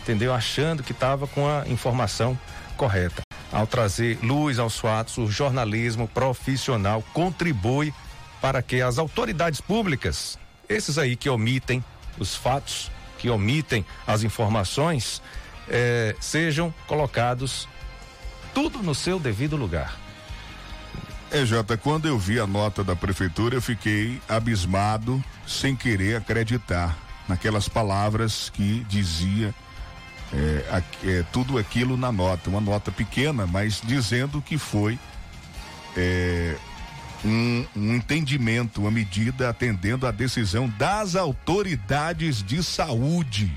entendeu? Achando que estava com a informação correta. Ao trazer luz aos fatos, o jornalismo profissional contribui para que as autoridades públicas, esses aí que omitem os fatos, que omitem as informações, eh, sejam colocados tudo no seu devido lugar. É, Jota, quando eu vi a nota da prefeitura, eu fiquei abismado, sem querer acreditar naquelas palavras que dizia é, é, tudo aquilo na nota, uma nota pequena, mas dizendo que foi é, um, um entendimento, uma medida atendendo à decisão das autoridades de saúde.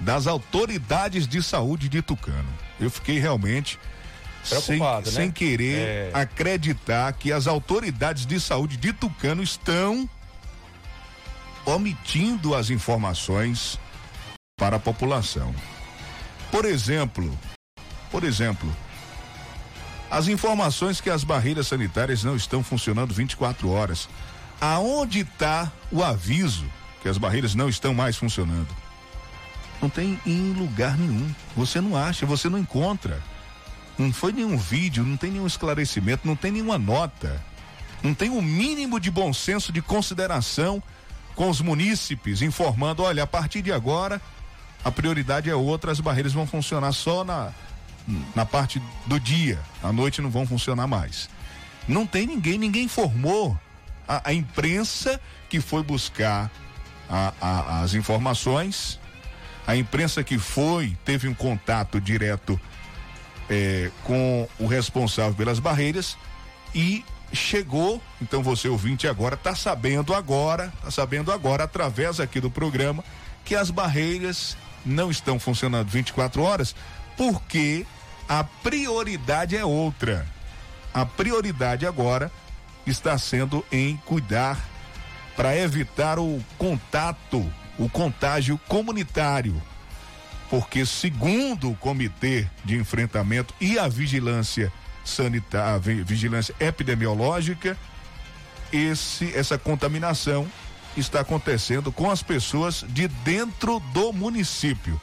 Das autoridades de saúde de Tucano. Eu fiquei realmente sem, né? sem querer É. acreditar que as autoridades de saúde de Tucano estão omitindo as informações para a população. Por exemplo, por exemplo, as informações que as barreiras sanitárias não estão funcionando 24 horas. Aonde está o aviso que as barreiras não estão mais funcionando? Não tem em lugar nenhum. Você não acha, você não encontra. Não foi nenhum vídeo, não tem nenhum esclarecimento, não tem nenhuma nota. Não tem o um mínimo de bom senso, de consideração com os munícipes, informando: olha, a partir de agora, a prioridade é outra, as barreiras vão funcionar só na, na parte do dia, à noite não vão funcionar mais. Não tem ninguém, ninguém informou a, a imprensa que foi buscar a- a- as informações, a imprensa que foi, teve um contato direto eh, com o responsável pelas barreiras e chegou, então você ouvinte agora tá sabendo agora, tá sabendo agora através aqui do programa que as barreiras não estão funcionando 24 horas porque a prioridade é outra. A prioridade agora está sendo em cuidar para evitar o contato, o contágio comunitário. Porque segundo o Comitê de Enfrentamento e a Vigilância Sanitária, Vigilância Epidemiológica, esse essa contaminação está acontecendo com as pessoas de dentro do município.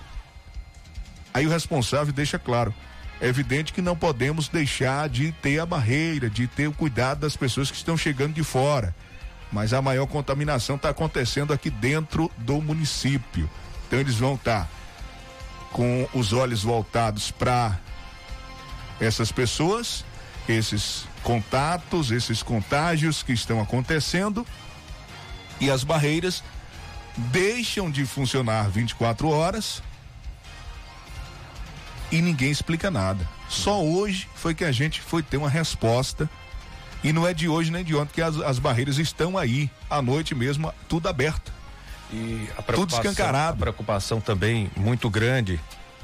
Aí o responsável deixa claro, é evidente que não podemos deixar de ter a barreira, de ter o cuidado das pessoas que estão chegando de fora. Mas a maior contaminação está acontecendo aqui dentro do município. Então eles vão estar com os olhos voltados para essas pessoas, esses contatos, esses contágios que estão acontecendo e as barreiras deixam de funcionar 24 horas e ninguém explica nada. Só hoje foi que a gente foi ter uma resposta e não é de hoje nem de ontem que as, as barreiras estão aí à noite mesmo, tudo aberto. E a Tudo escancarado. A preocupação também muito grande,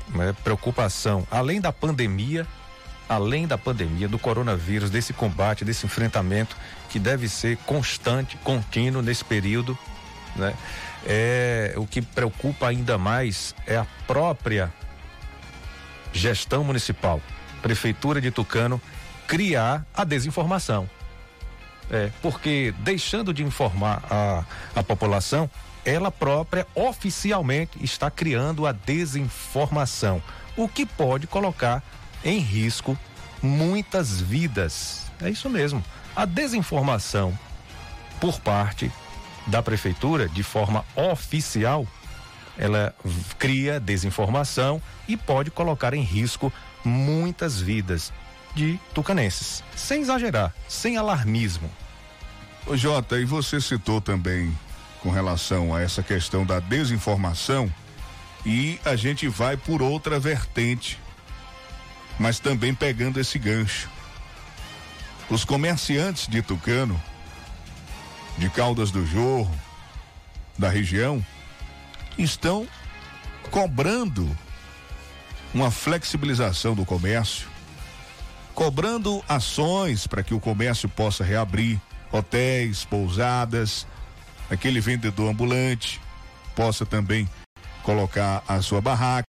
né? preocupação, além da pandemia, além da pandemia, do coronavírus, desse combate, desse enfrentamento que deve ser constante, contínuo nesse período, né? É, o que preocupa ainda mais é a própria gestão municipal, prefeitura de Tucano, criar a desinformação. É, porque deixando de informar a, a população, ela própria oficialmente está criando a desinformação, o que pode colocar em risco muitas vidas. É isso mesmo. A desinformação por parte da prefeitura, de forma oficial, ela cria desinformação e pode colocar em risco muitas vidas de tucanenses. Sem exagerar, sem alarmismo. Ô Jota, e você citou também com relação a essa questão da desinformação e a gente vai por outra vertente, mas também pegando esse gancho. Os comerciantes de Tucano, de Caldas do Jorro, da região, estão cobrando uma flexibilização do comércio, cobrando ações para que o comércio possa reabrir, hotéis, pousadas, aquele vendedor ambulante possa também colocar a sua barraca,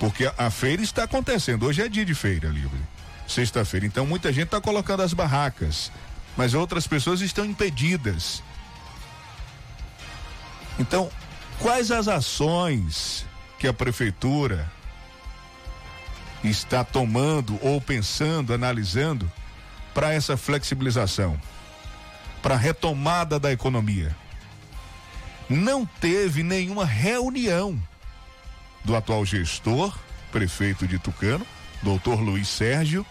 porque a, feira está acontecendo. Hoje é dia de feira livre, sexta-feira. Então muita gente está colocando as barracas, mas outras pessoas estão impedidas. Então, quais as ações que a prefeitura está tomando ou pensando, analisando para essa flexibilização, para retomada da economia? Não teve nenhuma reunião do atual gestor, prefeito de Tucano, doutor Luiz Sérgio,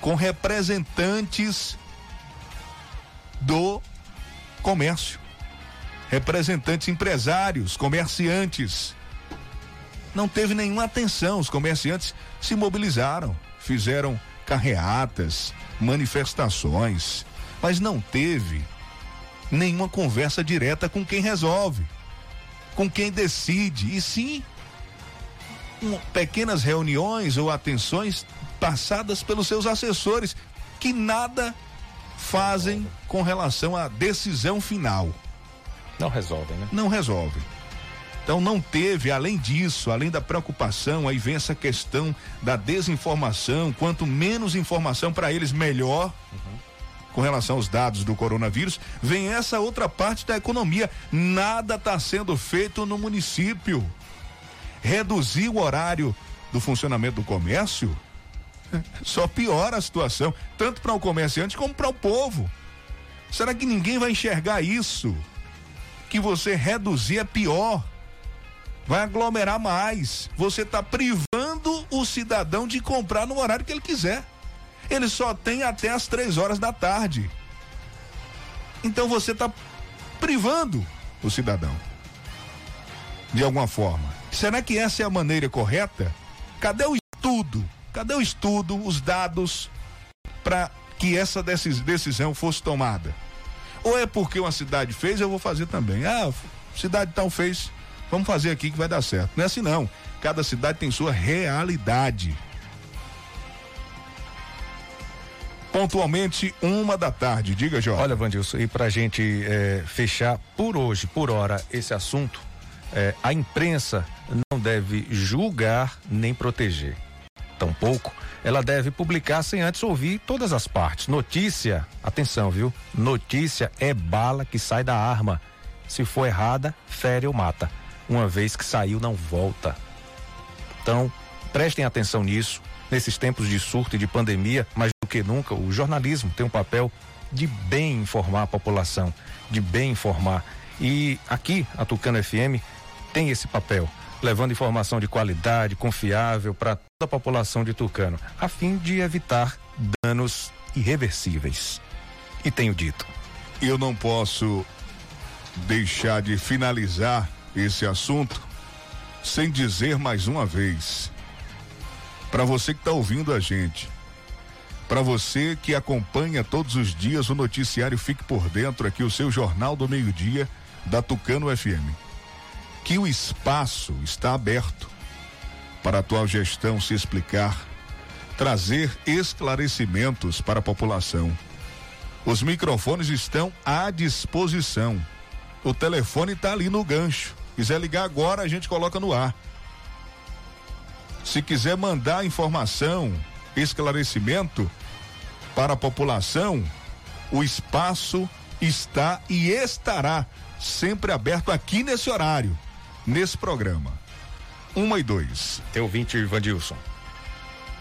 com representantes do comércio, representantes empresários, comerciantes. Não teve nenhuma atenção, os comerciantes se mobilizaram, fizeram carreatas, manifestações, mas não teve nenhuma conversa direta com quem resolve, com quem decide, e sim um, pequenas reuniões ou atenções passadas pelos seus assessores, que nada fazem com relação à decisão final. Não resolvem, né? Não resolvem. Então não teve, além disso, além da preocupação, aí vem essa questão da desinformação, quanto menos informação para eles melhor. Uhum. Com relação aos dados do coronavírus, vem essa outra parte da economia. Nada está sendo feito no município. Reduzir o horário do funcionamento do comércio só piora a situação, tanto para o comerciante como para o povo. Será que ninguém vai enxergar isso? Que você reduzir é pior. Vai aglomerar mais. Você está privando o cidadão de comprar no horário que ele quiser. Ele só tem até as três horas da tarde. Então você está privando o cidadão. De alguma forma. Será que essa é a maneira correta? Cadê o estudo? Cadê o estudo, os dados para que essa decisão fosse tomada? Ou é porque uma cidade fez, eu vou fazer também. Ah, cidade tal fez, vamos fazer aqui que vai dar certo. Não é assim não. Cada cidade tem sua realidade. Pontualmente, uma da tarde. Diga, Jorge. Olha, Vandilson, e pra gente é, fechar por hoje, por hora, esse assunto, é, a imprensa não deve julgar nem proteger. Tampouco ela deve publicar sem antes ouvir todas as partes. Notícia, atenção, viu? Notícia é bala que sai da arma. Se for errada, fere ou mata. Uma vez que saiu, não volta. Então, prestem atenção nisso. Nesses tempos de surto e de pandemia, mais do que nunca, o jornalismo tem um papel de bem informar a população, de bem informar. E aqui, a Tucano FM tem esse papel levando informação de qualidade, confiável para toda a população de Tucano, a fim de evitar danos irreversíveis. E tenho dito. Eu não posso deixar de finalizar esse assunto sem dizer mais uma vez para você que está ouvindo a gente, para você que acompanha todos os dias o noticiário Fique por Dentro aqui, o seu Jornal do Meio-Dia, da Tucano FM que o espaço está aberto para a atual gestão se explicar, trazer esclarecimentos para a população. Os microfones estão à disposição. O telefone está ali no gancho. Quiser ligar agora, a gente coloca no ar. Se quiser mandar informação, esclarecimento para a população, o espaço está e estará sempre aberto aqui nesse horário, nesse programa. Uma e dois. Tem ouvinte Vandilson.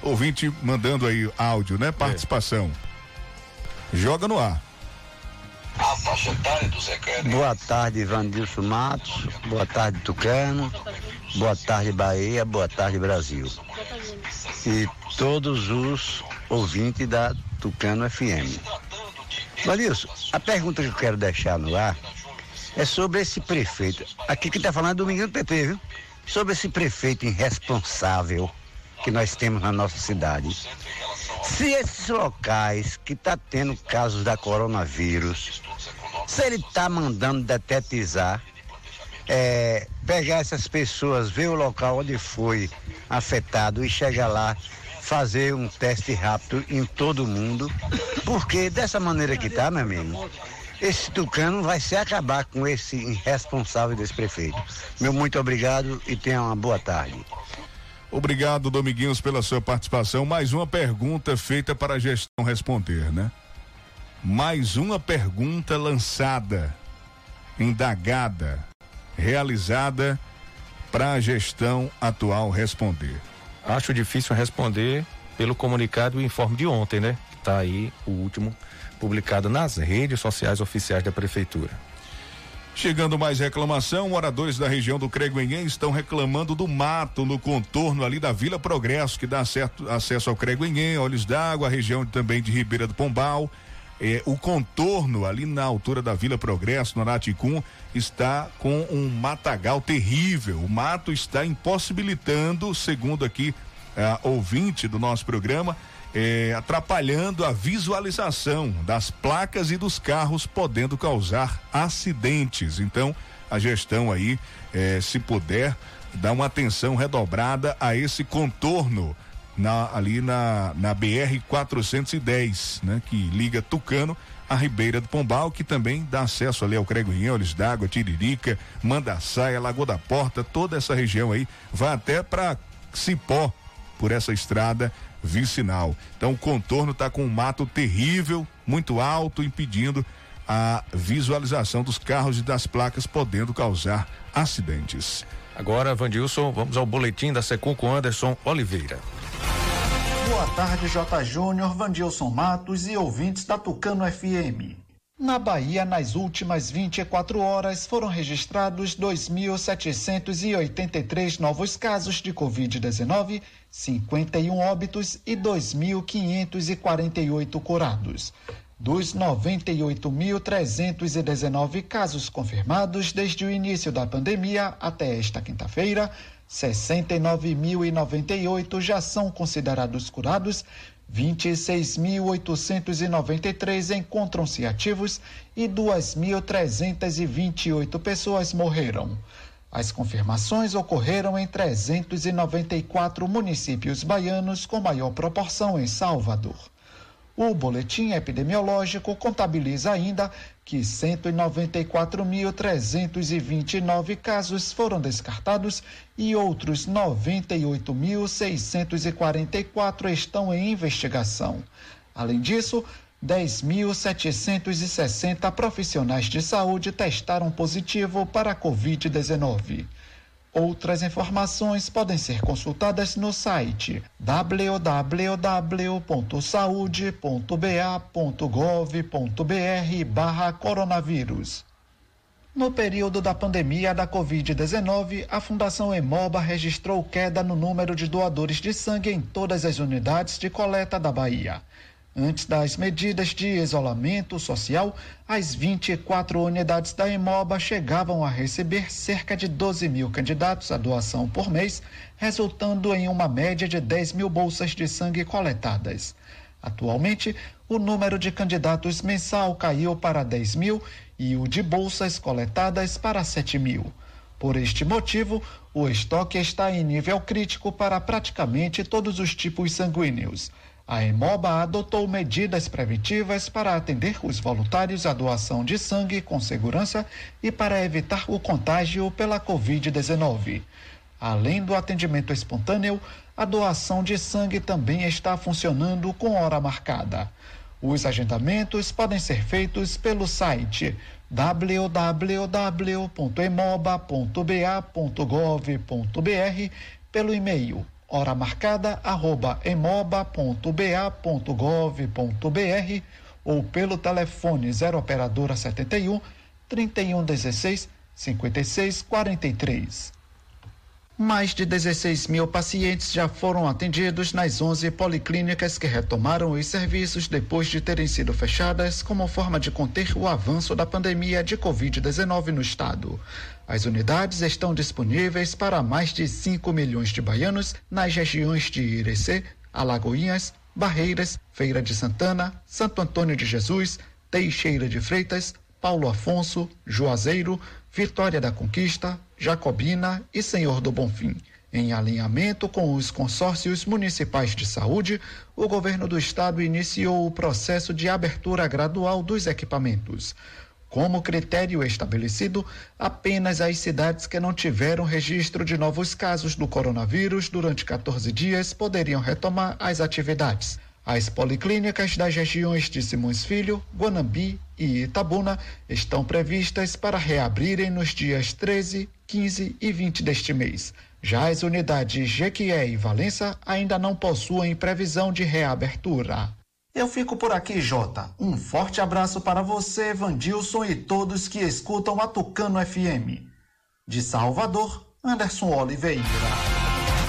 Ouvinte mandando aí áudio, né? Participação. É. Joga no ar. A faixa etária do Zé Boa tarde, Vandilson Matos. Boa tarde, Tucano. Boa tarde, Bahia. Boa tarde, Brasil. E todos os ouvintes da Tucano FM. Vandilson, a pergunta que eu quero deixar no ar é sobre esse prefeito. Aqui que está falando é Domingo do PP, viu? Sobre esse prefeito irresponsável que nós temos na nossa cidade. Se esses locais que está tendo casos da coronavírus, se ele está mandando detetizar, é, pegar essas pessoas, ver o local onde foi afetado e chegar lá, fazer um teste rápido em todo mundo, porque dessa maneira que está, meu amigo, esse tucano vai se acabar com esse irresponsável desse prefeito. Meu muito obrigado e tenha uma boa tarde. Obrigado, Dominguinhos, pela sua participação. Mais uma pergunta feita para a gestão responder, né? Mais uma pergunta lançada, indagada, realizada para a gestão atual responder. Acho difícil responder pelo comunicado e informe de ontem, né? Está aí o último publicado nas redes sociais oficiais da prefeitura. Chegando mais reclamação, moradores da região do Creguenhém estão reclamando do mato no contorno ali da Vila Progresso, que dá certo, acesso ao Creguenhém, Olhos d'Água, a região também de Ribeira do Pombal. É, o contorno ali na altura da Vila Progresso, no Araticum, está com um matagal terrível. O mato está impossibilitando, segundo aqui a ouvinte do nosso programa, é, atrapalhando a visualização das placas e dos carros, podendo causar acidentes. Então, a gestão aí, é, se puder, dar uma atenção redobrada a esse contorno na, ali na, na BR 410, né? Que liga Tucano a Ribeira do Pombal, que também dá acesso ali ao Creguinhão, Olhos d'Água, Tiririca, Mandaçaia, Lagoa da Porta, toda essa região aí, vai até para Cipó por essa estrada vicinal. Então o contorno está com um mato terrível, muito alto, impedindo a visualização dos carros e das placas, podendo causar acidentes. Agora, Vandilson, vamos ao boletim da Secom com Anderson Oliveira. Boa tarde, J. Júnior, Vandilson Matos e ouvintes da Tucano FM. Na Bahia, nas últimas 24 horas, foram registrados 2.783 novos casos de Covid-19, 51 óbitos e 2.548 curados. Dos 98.319 casos confirmados desde o início da pandemia até esta quinta-feira, 69.098 já são considerados curados 26.893 encontram-se ativos e 2.328 pessoas morreram. As confirmações ocorreram em 394 municípios baianos, com maior proporção em Salvador. O boletim epidemiológico contabiliza ainda que 194.329 casos foram descartados e outros 98.644 estão em investigação. Além disso, 10.760 profissionais de saúde testaram positivo para a Covid-19. Outras informações podem ser consultadas no site www.saude.ba.gov.br barra coronavírus. No período da pandemia da Covid-19, a Fundação Emoba registrou queda no número de doadores de sangue em todas as unidades de coleta da Bahia. Antes das medidas de isolamento social, as 24 unidades da Emoba chegavam a receber cerca de 12 mil candidatos à doação por mês, resultando em uma média de 10 mil bolsas de sangue coletadas. Atualmente, o número de candidatos mensal caiu para 10 mil e o de bolsas coletadas para 7 mil. Por este motivo, o estoque está em nível crítico para praticamente todos os tipos sanguíneos. A Emoba adotou medidas preventivas para atender os voluntários à doação de sangue com segurança e para evitar o contágio pela Covid-19. Além do atendimento espontâneo, a doação de sangue também está funcionando com hora marcada. Os agendamentos podem ser feitos pelo site www.emoba.ba.gov.br, pelo e-mail horamarcada@emoba.ba.gov.br ou pelo telefone 0 operadora 71 3116 5643. Mais de 16 mil pacientes já foram atendidos nas 11 policlínicas que retomaram os serviços depois de terem sido fechadas como forma de conter o avanço da pandemia de Covid-19 no estado. As unidades estão disponíveis para mais de 5 milhões de baianos nas regiões de Irecê, Alagoinhas, Barreiras, Feira de Santana, Santo Antônio de Jesus, Teixeira de Freitas, Paulo Afonso, Juazeiro, Vitória da Conquista, Jacobina e Senhor do Bonfim. Em alinhamento com os consórcios municipais de saúde, o governo do estado iniciou o processo de abertura gradual dos equipamentos. Como critério estabelecido, apenas as cidades que não tiveram registro de novos casos do coronavírus durante 14 dias poderiam retomar as atividades. As policlínicas das regiões de Simões Filho, Guanambi e Itabuna estão previstas para reabrirem nos dias 13, 15 e 20 deste mês. Já as unidades Jequié e Valença ainda não possuem previsão de reabertura. Eu fico por aqui, Jota. Um forte abraço para você, Vandilson e todos que escutam a Tucano FM. De Salvador, Anderson Oliveira.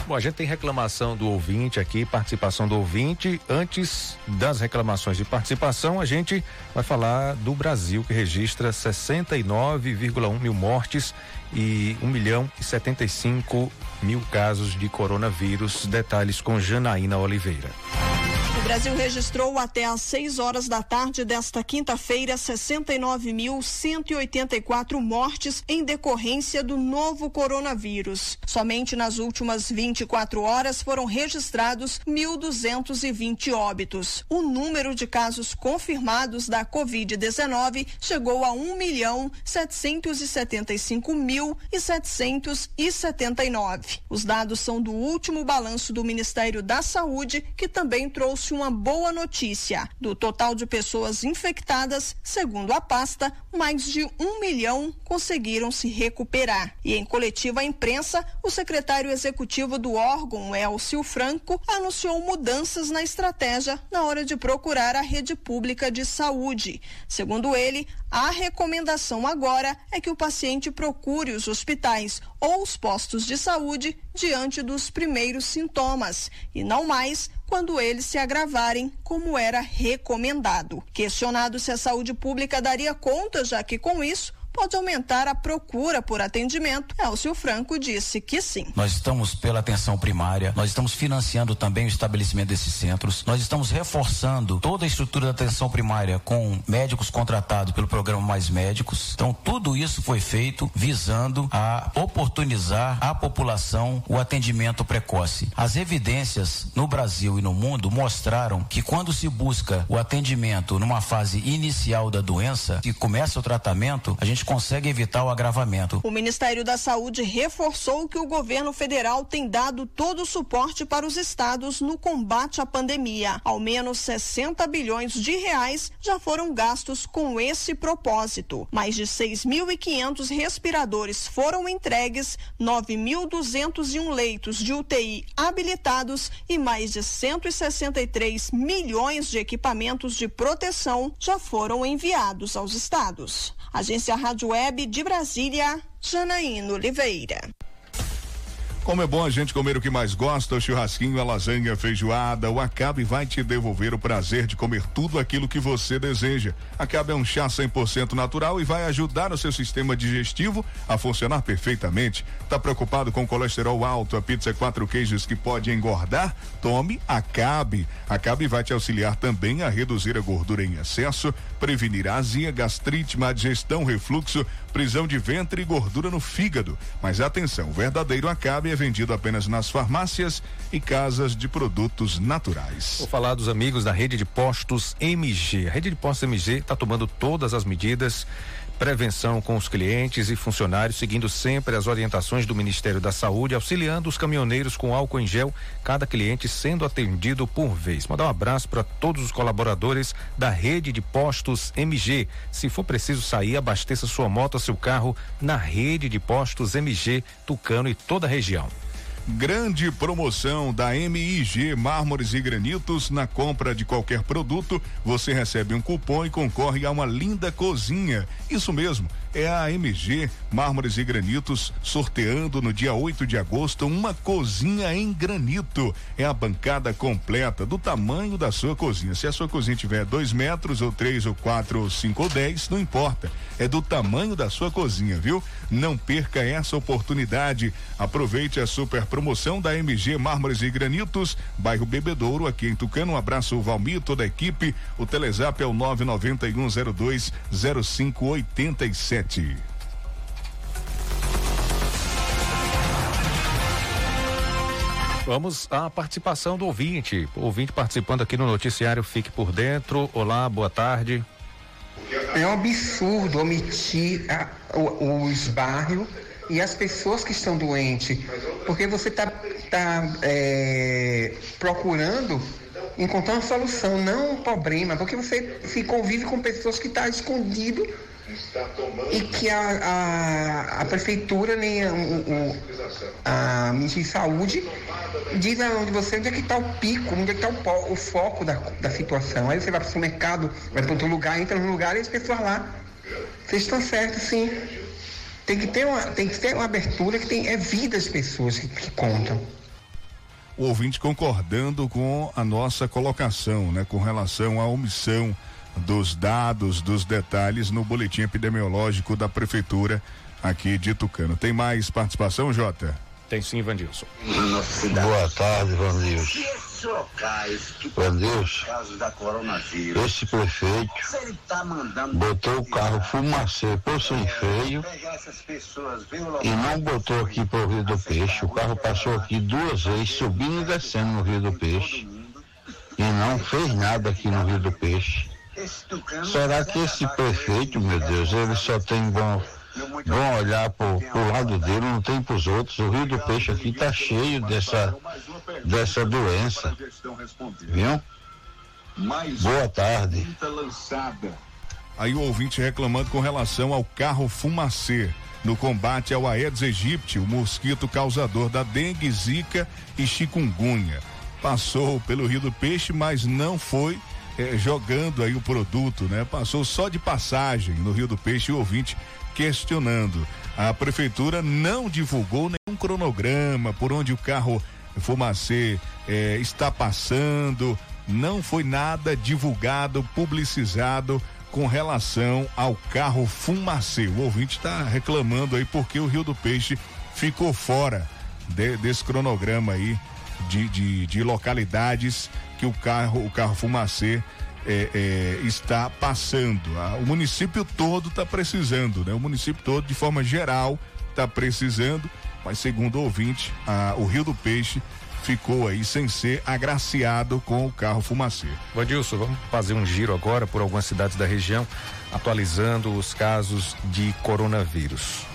Bom, a gente tem reclamação do ouvinte aqui, participação do ouvinte. Antes das reclamações de participação, a gente vai falar do Brasil, que registra 69,1 mil mortes e 1 milhão e 75 mil casos de coronavírus. Detalhes com Janaína Oliveira. Brasil registrou até às 6 horas da tarde desta quinta-feira 69.184 mortes em decorrência do novo coronavírus. Somente nas últimas 24 horas foram registrados 1.220 óbitos. O número de casos confirmados da Covid-19 chegou a 1 milhão 775 mil e 779. Os dados são do último balanço do Ministério da Saúde, que também trouxe uma boa notícia. Do total de pessoas infectadas, segundo a pasta, mais de um milhão conseguiram se recuperar. E em coletiva à imprensa, o secretário executivo do órgão, Elcio Franco, anunciou mudanças na estratégia na hora de procurar a rede pública de saúde. Segundo ele, a recomendação agora é que o paciente procure os hospitais ou os postos de saúde diante dos primeiros sintomas e não mais quando eles se agravarem, como era recomendado. Questionado se a saúde pública daria conta, já que com isso pode aumentar a procura por atendimento. Elcio Franco disse que sim. Nós estamos pela atenção primária, nós estamos financiando também o estabelecimento desses centros, nós estamos reforçando toda a estrutura da atenção primária com médicos contratados pelo programa Mais Médicos. Então, tudo isso foi feito visando a oportunizar à população o atendimento precoce. As evidências no Brasil e no mundo mostraram que quando se busca o atendimento numa fase inicial da doença, e começa o tratamento, a gente consegue evitar o agravamento. O Ministério da Saúde reforçou que o governo federal tem dado todo o suporte para os estados no combate à pandemia. Ao menos 60 bilhões de reais já foram gastos com esse propósito. Mais de 6.500 respiradores foram entregues, 9.201 leitos de UTI habilitados e mais de 163 milhões de equipamentos de proteção já foram enviados aos estados. Agência Rádio Web de Brasília, Janaína Oliveira. Como é bom a gente comer o que mais gosta, o churrasquinho, a lasanha, a feijoada, o Acabe vai te devolver o prazer de comer tudo aquilo que você deseja. Acabe é um chá 100% natural e vai ajudar o seu sistema digestivo a funcionar perfeitamente. Tá preocupado com colesterol alto, a pizza quatro queijos que pode engordar? Tome Acabe. Acabe vai te auxiliar também a reduzir a gordura em excesso, prevenir azia, gastrite, má digestão, refluxo, prisão de ventre e gordura no fígado. Mas atenção, o verdadeiro Acabe é vendido apenas nas farmácias e casas de produtos naturais. Vou falar dos amigos da rede de postos MG. A rede de postos MG está tomando todas as medidas prevenção com os clientes e funcionários, seguindo sempre as orientações do Ministério da Saúde, auxiliando os caminhoneiros com álcool em gel, cada cliente sendo atendido por vez. Mandar um abraço para todos os colaboradores da rede de postos MG. Se for preciso sair, abasteça sua moto, seu carro na rede de postos MG, Tucano e toda a região. Grande promoção da MIG Mármores e Granitos. Na compra de qualquer produto, você recebe um cupom e concorre a uma linda cozinha. Isso mesmo é a MG Mármores e Granitos sorteando no dia 8 de agosto uma cozinha em granito. É a bancada completa do tamanho da sua cozinha. Se a sua cozinha tiver dois metros, ou três, ou quatro, ou cinco, ou dez, não importa. É do tamanho da sua cozinha, viu? Não perca essa oportunidade. Aproveite a super promoção da MG Mármores e Granitos, bairro Bebedouro, aqui em Tucano. Um abraço, Valmir, toda a equipe. O Telezap é o 99102 0587 sete. Vamos à participação do ouvinte. O ouvinte participando aqui no noticiário Fique por Dentro. Olá, boa tarde. É um absurdo omitir a, o, o esbarro e as pessoas que estão doentes, porque você está tá, é, procurando encontrar uma solução, não um problema, porque você se convive com pessoas que estão tá escondido e que a, a, a prefeitura nem a, o, a Ministério de Saúde diz aonde você onde é que está o pico, onde é que está o, o, foco da, da situação. Aí você vai para o supermercado, vai para outro lugar, entra no lugar e as pessoas lá. Vocês estão certos, sim. Tem que ter uma, tem que ter uma abertura que tem, é vida das pessoas que, que contam o ouvinte concordando com a nossa colocação, né, com relação à omissão dos dados, dos detalhes no boletim epidemiológico da prefeitura aqui de Tucano. Tem mais participação, Jota? Tem sim, Vandilson. Boa tarde, Vandilson. Vandilson, esse prefeito botou o carro fumacê por sem freio e não botou aqui para o Rio do Peixe. O carro passou aqui duas vezes, subindo e descendo no Rio do Peixe. E não fez nada aqui no Rio do Peixe. Será que esse prefeito, meu Deus, ele só tem bom, bom olhar pro, pro lado dele, não tem pros outros? O Rio do Peixe aqui tá cheio dessa, dessa doença. Viu? Boa tarde. Aí o ouvinte reclamando com relação ao carro fumacê no combate ao Aedes aegypti, o mosquito causador da dengue, zika e chikungunya. Passou pelo Rio do Peixe, mas não foi é, jogando aí o produto, né? Passou só de passagem no Rio do Peixe o ouvinte questionando. A prefeitura não divulgou nenhum cronograma por onde o carro fumacê é, está passando, não foi nada divulgado, publicizado com relação ao carro fumacê. O ouvinte está reclamando aí porque o Rio do Peixe ficou fora de, desse cronograma aí de, de, de localidades que o carro, o carro fumacê é, é, está passando. Ah, o município todo está precisando, né? O município todo, de forma geral, está precisando, mas segundo o ouvinte, ah, o Rio do Peixe ficou aí sem ser agraciado com o carro fumacê. Vandilson, vamos fazer um giro agora por algumas cidades da região, atualizando os casos de coronavírus.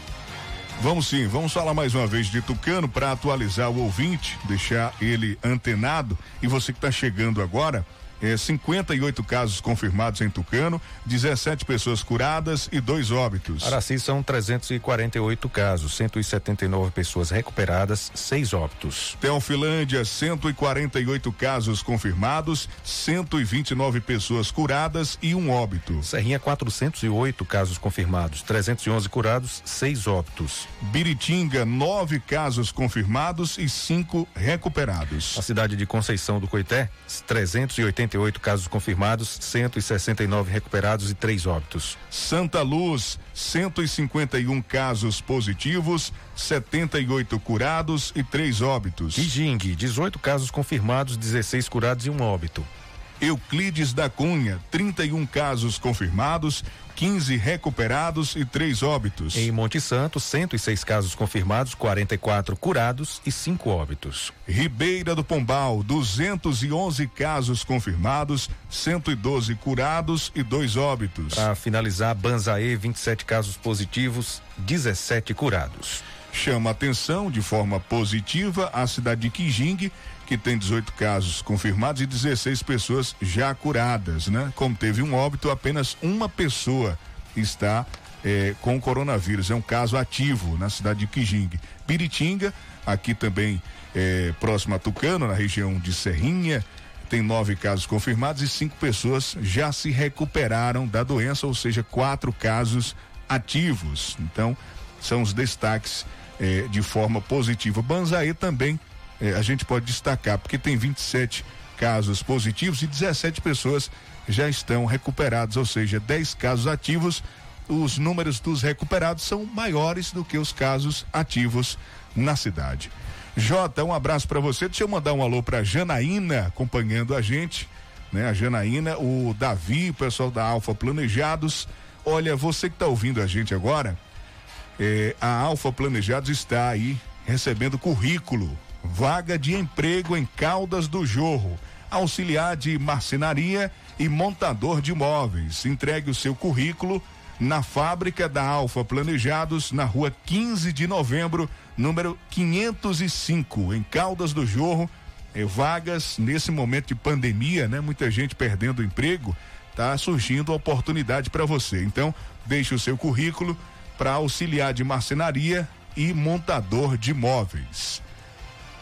Vamos sim, vamos falar mais uma vez de Tucano para atualizar o ouvinte, deixar ele antenado. E você que está chegando agora, é, 58 casos confirmados em Tucano, 17 pessoas curadas e dois óbitos. Araci são 348 casos, 179 pessoas recuperadas, seis óbitos. Teofilândia, 148 casos confirmados, 129 pessoas curadas e um óbito. Serrinha, 408 casos confirmados, 311 curados, seis óbitos. Biritinga, nove casos confirmados e cinco recuperados. A cidade de Conceição do Coité, 380 188 casos confirmados, 169 recuperados e três óbitos. Santa Luz, 151 casos positivos, 78 curados e três óbitos. Kijing, 18 casos confirmados, 16 curados e um óbito. Euclides da Cunha, 31 casos confirmados, 15 recuperados e três óbitos. Em Monte Santo, 106 casos confirmados, 44 curados e cinco óbitos. Ribeira do Pombal, 211 casos confirmados, 112 curados e dois óbitos. Para finalizar, Banzaê, 27 casos positivos, 17 curados. Chama atenção de forma positiva a cidade de Quijingue, que tem 18 casos confirmados e 16 pessoas já curadas, né? Como teve um óbito, apenas uma pessoa está eh, com coronavírus. É um caso ativo na cidade de Quijingue. Biritinga, aqui também eh, próximo a Tucano, na região de Serrinha, tem nove casos confirmados e cinco pessoas já se recuperaram da doença, ou seja, quatro casos ativos. Então, são os destaques eh, de forma positiva. Banzaí também eh, a gente pode destacar, porque tem 27 casos positivos e 17 pessoas já estão recuperadas, ou seja, 10 casos ativos. Os números dos recuperados são maiores do que os casos ativos na cidade. Jota, um abraço para você. Deixa eu mandar um alô para Janaína acompanhando a gente, né? A Janaína, o Davi, o pessoal da Alfa Planejados. Olha, você que está ouvindo a gente agora, eh, a Alfa Planejados está aí recebendo currículo vaga de emprego em Caldas do Jorro, auxiliar de marcenaria e montador de móveis. Entregue o seu currículo na fábrica da Alfa Planejados, na rua 15 de novembro, número 505, em Caldas do Jorro. É, vagas nesse momento de pandemia, né? Muita gente perdendo o emprego, tá surgindo oportunidade para você. Então, deixe o seu currículo para auxiliar de marcenaria e montador de móveis.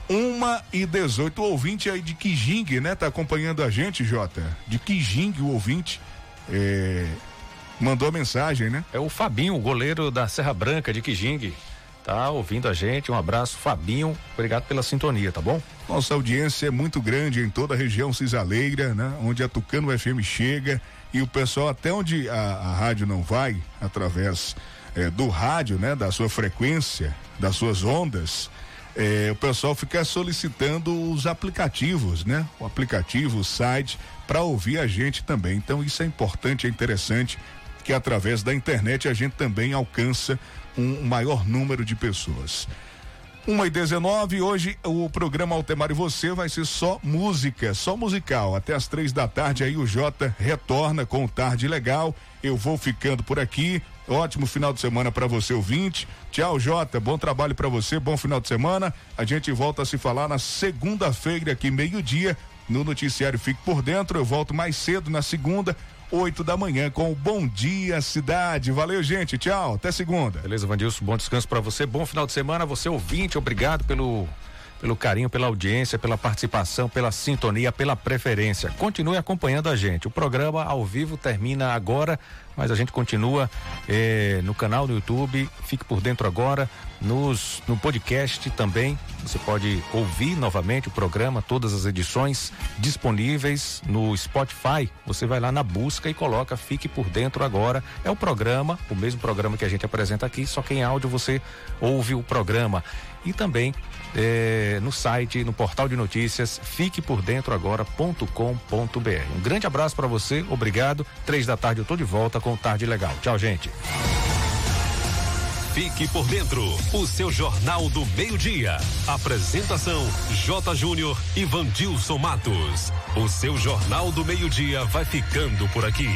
Uma e dezoito. O ouvinte aí de Kijing, né? Tá acompanhando a gente, Jota? De Kijing, o ouvinte. É, mandou mensagem, né? É o Fabinho, goleiro da Serra Branca de Kijing. Tá ouvindo a gente. Um abraço, Fabinho. Obrigado pela sintonia, tá bom? Nossa audiência é muito grande em toda a região cisaleira, né? Onde a Tucano FM chega e o pessoal, até onde a, a rádio não vai, através é, do rádio, né? Da sua frequência, das suas ondas é, o pessoal fica solicitando os aplicativos, né? O aplicativo, o site, para ouvir a gente também. Então isso é importante, é interessante que através da internet a gente também alcança um maior número de pessoas. 1 e 19 hoje o programa Altemar e Você vai ser só música, só musical. Até as três da tarde aí o Jota retorna com o Tarde Legal. Eu vou ficando por aqui. Ótimo final de semana para você, ouvinte. Tchau, Jota. Bom trabalho para você, bom final de semana. A gente volta a se falar na segunda-feira, aqui, meio-dia, no Noticiário Fique por Dentro. Eu volto mais cedo na segunda. 8 da manhã com o Bom Dia Cidade. Valeu, gente. Tchau. Até segunda. Beleza, Vandilson. Bom descanso para você. Bom final de semana. Você ouvinte, obrigado pelo pelo carinho, pela audiência, pela participação, pela sintonia, pela preferência. Continue acompanhando a gente. O programa ao vivo termina agora, mas a gente continua eh, no canal do YouTube. Fique por dentro agora. Nos, no podcast também. Você pode ouvir novamente o programa, todas as edições disponíveis no Spotify. Você vai lá na busca e coloca Fique por Dentro agora. É o programa, o mesmo programa que a gente apresenta aqui, só que em áudio você ouve o programa. E também é, no site, no portal de notícias, fique por dentro agora.com.br. Um grande abraço para você, obrigado. Três da tarde eu tô de volta com Tarde Legal. Tchau, gente. Fique por dentro, o seu Jornal do Meio-Dia. Apresentação: J. Júnior e Vandilson Matos. O seu Jornal do Meio-Dia vai ficando por aqui.